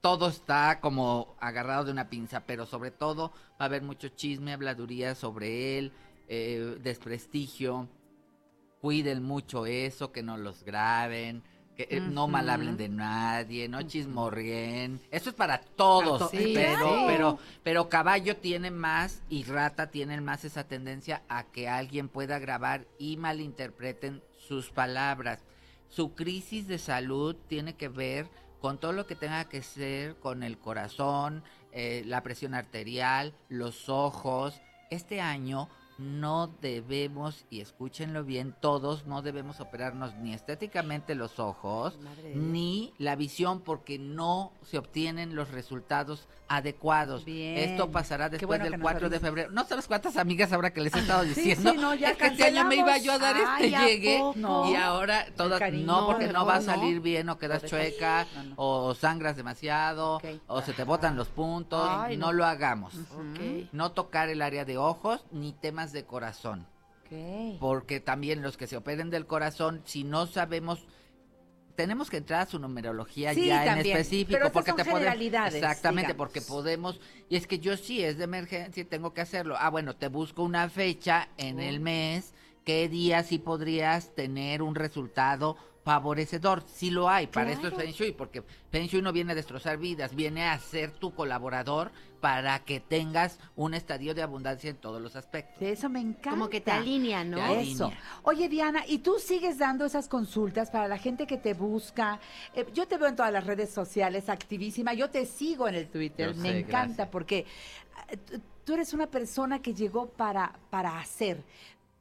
todo está como agarrado de una pinza, pero sobre todo va a haber mucho chisme, habladuría sobre él, eh, desprestigio. Cuiden mucho eso, que no los graben, que eh, no mal hablen de nadie, no chismorreen. Eso es para todos,
Sí,
pero, pero, pero caballo tiene más y rata tienen más esa tendencia a que alguien pueda grabar y malinterpreten sus palabras. Su crisis de salud tiene que ver con todo lo que tenga que ser con el corazón, eh, la presión arterial, los ojos. Este año no debemos, y escúchenlo bien, todos no debemos operarnos ni estéticamente los ojos,
Madre
ni la visión, porque no se obtienen los resultados adecuados.
Bien.
Esto pasará después
bueno
del
nos
4 de febrero. No sabes cuántas amigas habrá que les he estado diciendo.
sí, no, ya
es que este año me iba yo a dar este
Ay, ¿a
llegue
poco?
y ahora todas
cariño,
no porque no va a
no.
salir bien o quedas chueca
No, no.
o sangras demasiado o se te botan los puntos,
Ay,
no
no.
lo hagamos. No tocar el área de ojos ni temas de corazón. Porque también los que se operen del corazón, si no sabemos, tenemos que entrar a su numerología
Sí,
ya
también,
en específico.
pero
porque
son
te podemos- Exactamente,
digamos.
porque podemos. Y es que yo sí es de emergencia y tengo que hacerlo. Ah, bueno, te busco una fecha en el mes. ¿Qué día sí podrías tener un resultado favorecedor? Sí lo hay, para eso es
Claro.
Feng Shui, porque Feng Shui no viene a destrozar vidas, viene a ser tu colaborador para que tengas un estadio de abundancia en todos los aspectos.
Eso me encanta.
Como que te alinea, ¿no?
Te
Eso.
alinea.
Oye, Diana, ¿y tú sigues dando esas consultas para la gente que te busca? Eh, yo te veo en todas las redes sociales, activísima. Yo te sigo en el Twitter.
Yo
me
sé,
encanta
gracias.
porque eh, tú- tú eres una persona que llegó para, para hacer.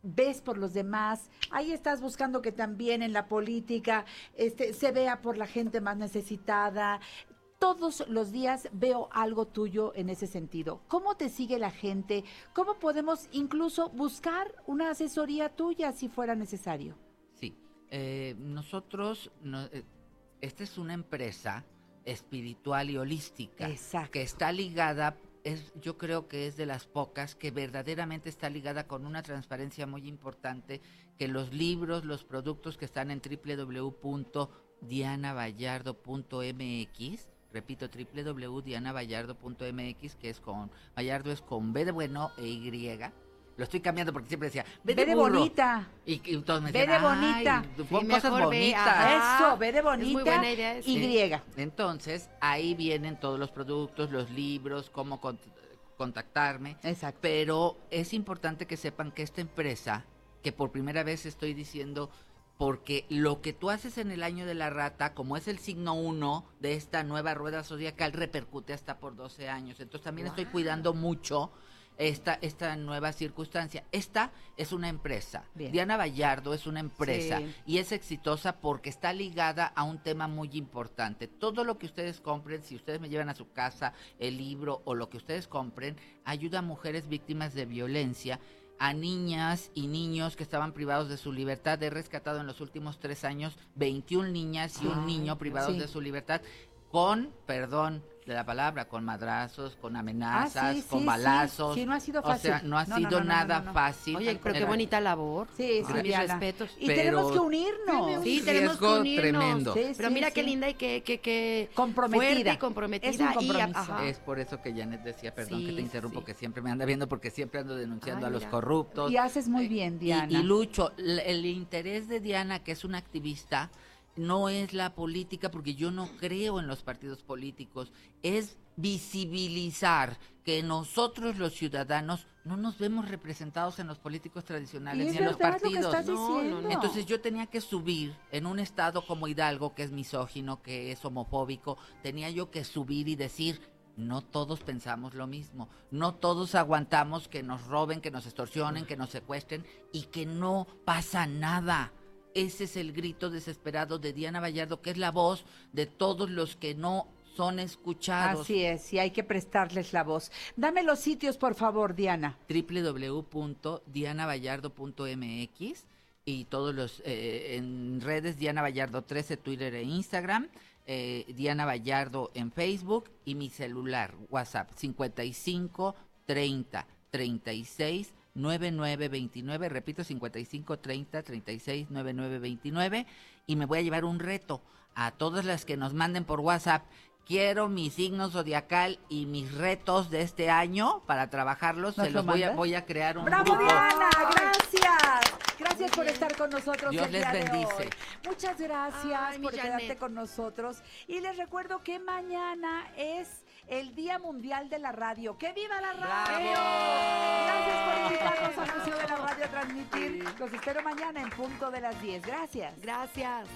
Ves por los demás, ahí estás buscando que también en la política este, se vea por la gente más necesitada. Todos los días veo algo tuyo en ese sentido. ¿Cómo te sigue la gente? ¿Cómo podemos incluso buscar una asesoría tuya si fuera necesario?
Sí, eh, nosotros, no- eh, esta es una empresa espiritual y holística que está ligada, es, yo creo que es de las pocas que verdaderamente está ligada con una transparencia muy importante, que los libros, los productos que están en www.dianavallardo.mx, repito, www.dianavallardo.mx, que es con, Vallardo es con B de bueno e Y, lo estoy cambiando porque siempre decía, ve de,
Ve de
burro".
bonita.
Y, y todos me
Ve de
"Ay,
bonita.
pon cosas
ve,
bonitas.
Eso, ve de
Es muy
bonita,
buena idea esa.
Y.
Entonces, ahí vienen todos los productos, los libros, cómo con- contactarme.
Exacto.
Pero es importante que sepan que esta empresa, que por primera vez estoy diciendo, porque lo que tú haces en el año de la rata, como es el signo 1 de esta nueva rueda zodiacal, repercute hasta por 12 años. Entonces también estoy cuidando mucho esta, esta nueva circunstancia. Esta es una empresa.
Bien.
Diana Vallardo es una empresa
Sí.
y es exitosa porque está ligada a un tema muy importante. Todo lo que ustedes compren, si ustedes me llevan a su casa el libro o lo que ustedes compren, ayuda a mujeres víctimas de violencia a niñas y niños que estaban privados de su libertad. He rescatado en los últimos tres años 21 niñas y un niño privados
sí.
de su libertad con, perdón de la palabra, con madrazos, con amenazas,
Ah, sí,
con
sí,
balazos.
sí. Sí, no ha sido
O sea,
fácil.
no ha
No,
sido
no, no, no,
nada
no, no.
fácil.
Oye, pero qué bonita labor.
Sí,
Mis
sí, Diana.
respetos.
Y tenemos que unirnos.
Sí, tenemos que unirnos.
tremendo.
Sí,
Pero mira
sí.
qué linda y qué, qué, qué
Comprometida.
fuerte y comprometida.
Es un
y-
compromiso.
ajá.
Es por eso que Janet decía, perdón
Sí,
que te interrumpo,
sí.
que siempre me anda viendo porque siempre ando denunciando
Ay,
a los
mira.
corruptos.
Y haces muy bien,
Y-
Diana.
Y, Lucho, l- el interés de Diana, que es una activista, no es la política, porque yo no creo en los partidos políticos, es visibilizar que nosotros los ciudadanos no nos vemos representados en los políticos tradicionales ni en los
lo
partidos.
estás diciendo.
Entonces yo tenía que subir en un estado como Hidalgo, que es misógino, que es homofóbico, tenía yo que subir y decir, no todos pensamos lo mismo, no todos aguantamos que nos roben, que nos extorsionen, que nos secuestren y que no pasa nada. Ese es el grito desesperado de Diana Vallardo, que es la voz de todos los que no son escuchados.
Así es, y hay que prestarles la voz. Dame los sitios, por favor, Diana.
www.dianavallardo.mx y todos los eh, en redes Diana Vallardo 13, Twitter e Instagram, eh, Diana Vallardo en Facebook y mi celular WhatsApp 55 30 36 9929, repito 55 30 36 9929 y me voy a llevar un reto a todas las que nos manden por WhatsApp quiero mi signo zodiacal y mis retos de este año para trabajarlos.
¿Nos
Se
lo
los voy a, voy a crear un
¡Bravo,
grupo.
Diana! ¡Gracias! Gracias por estar con nosotros
Dios
el
les
día de
bendice.
hoy. Muchas gracias
Ay,
por quedarte
Janet.
con nosotros. Y les recuerdo que mañana es el Día Mundial de la Radio. ¡Que viva la radio! Gracias por invitarnos Museo de la Radio a transmitir. Los espero mañana en punto de las 10. Gracias.
Gracias.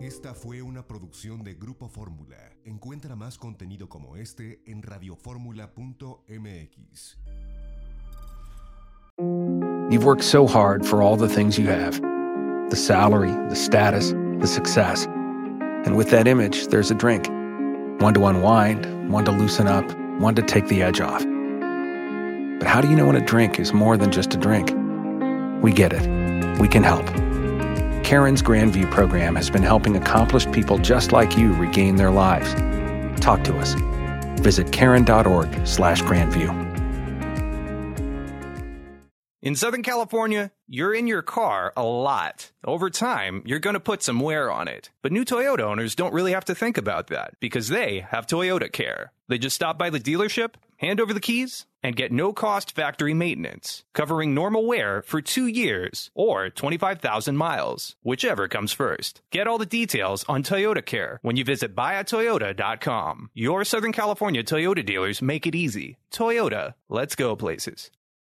Esta fue una producción de Grupo Fórmula. Encuentra más contenido como este en radioformula.mx.
You've worked so hard for all the things you have the salary, the status, the success. And with that image, there's a drink. One to unwind, one to loosen up, one to take the edge off. But how do you know when a drink is more than just a drink? We get it. We can help. Karen's Grandview program has been helping accomplished people just like you regain their lives. Talk to us. Visit karen.org slash grandview.
In Southern California, you're in your car a lot. Over time, you're going to put some wear on it. But new Toyota owners don't really have to think about that because they have Toyota Care. They just stop by the dealership, hand over the keys, and get no cost factory maintenance, covering normal wear for two years or 25,000 miles, whichever comes first. Get all the details on Toyota Care when you visit buyatoyota.com. Your Southern California Toyota dealers make it easy. Toyota, let's go places.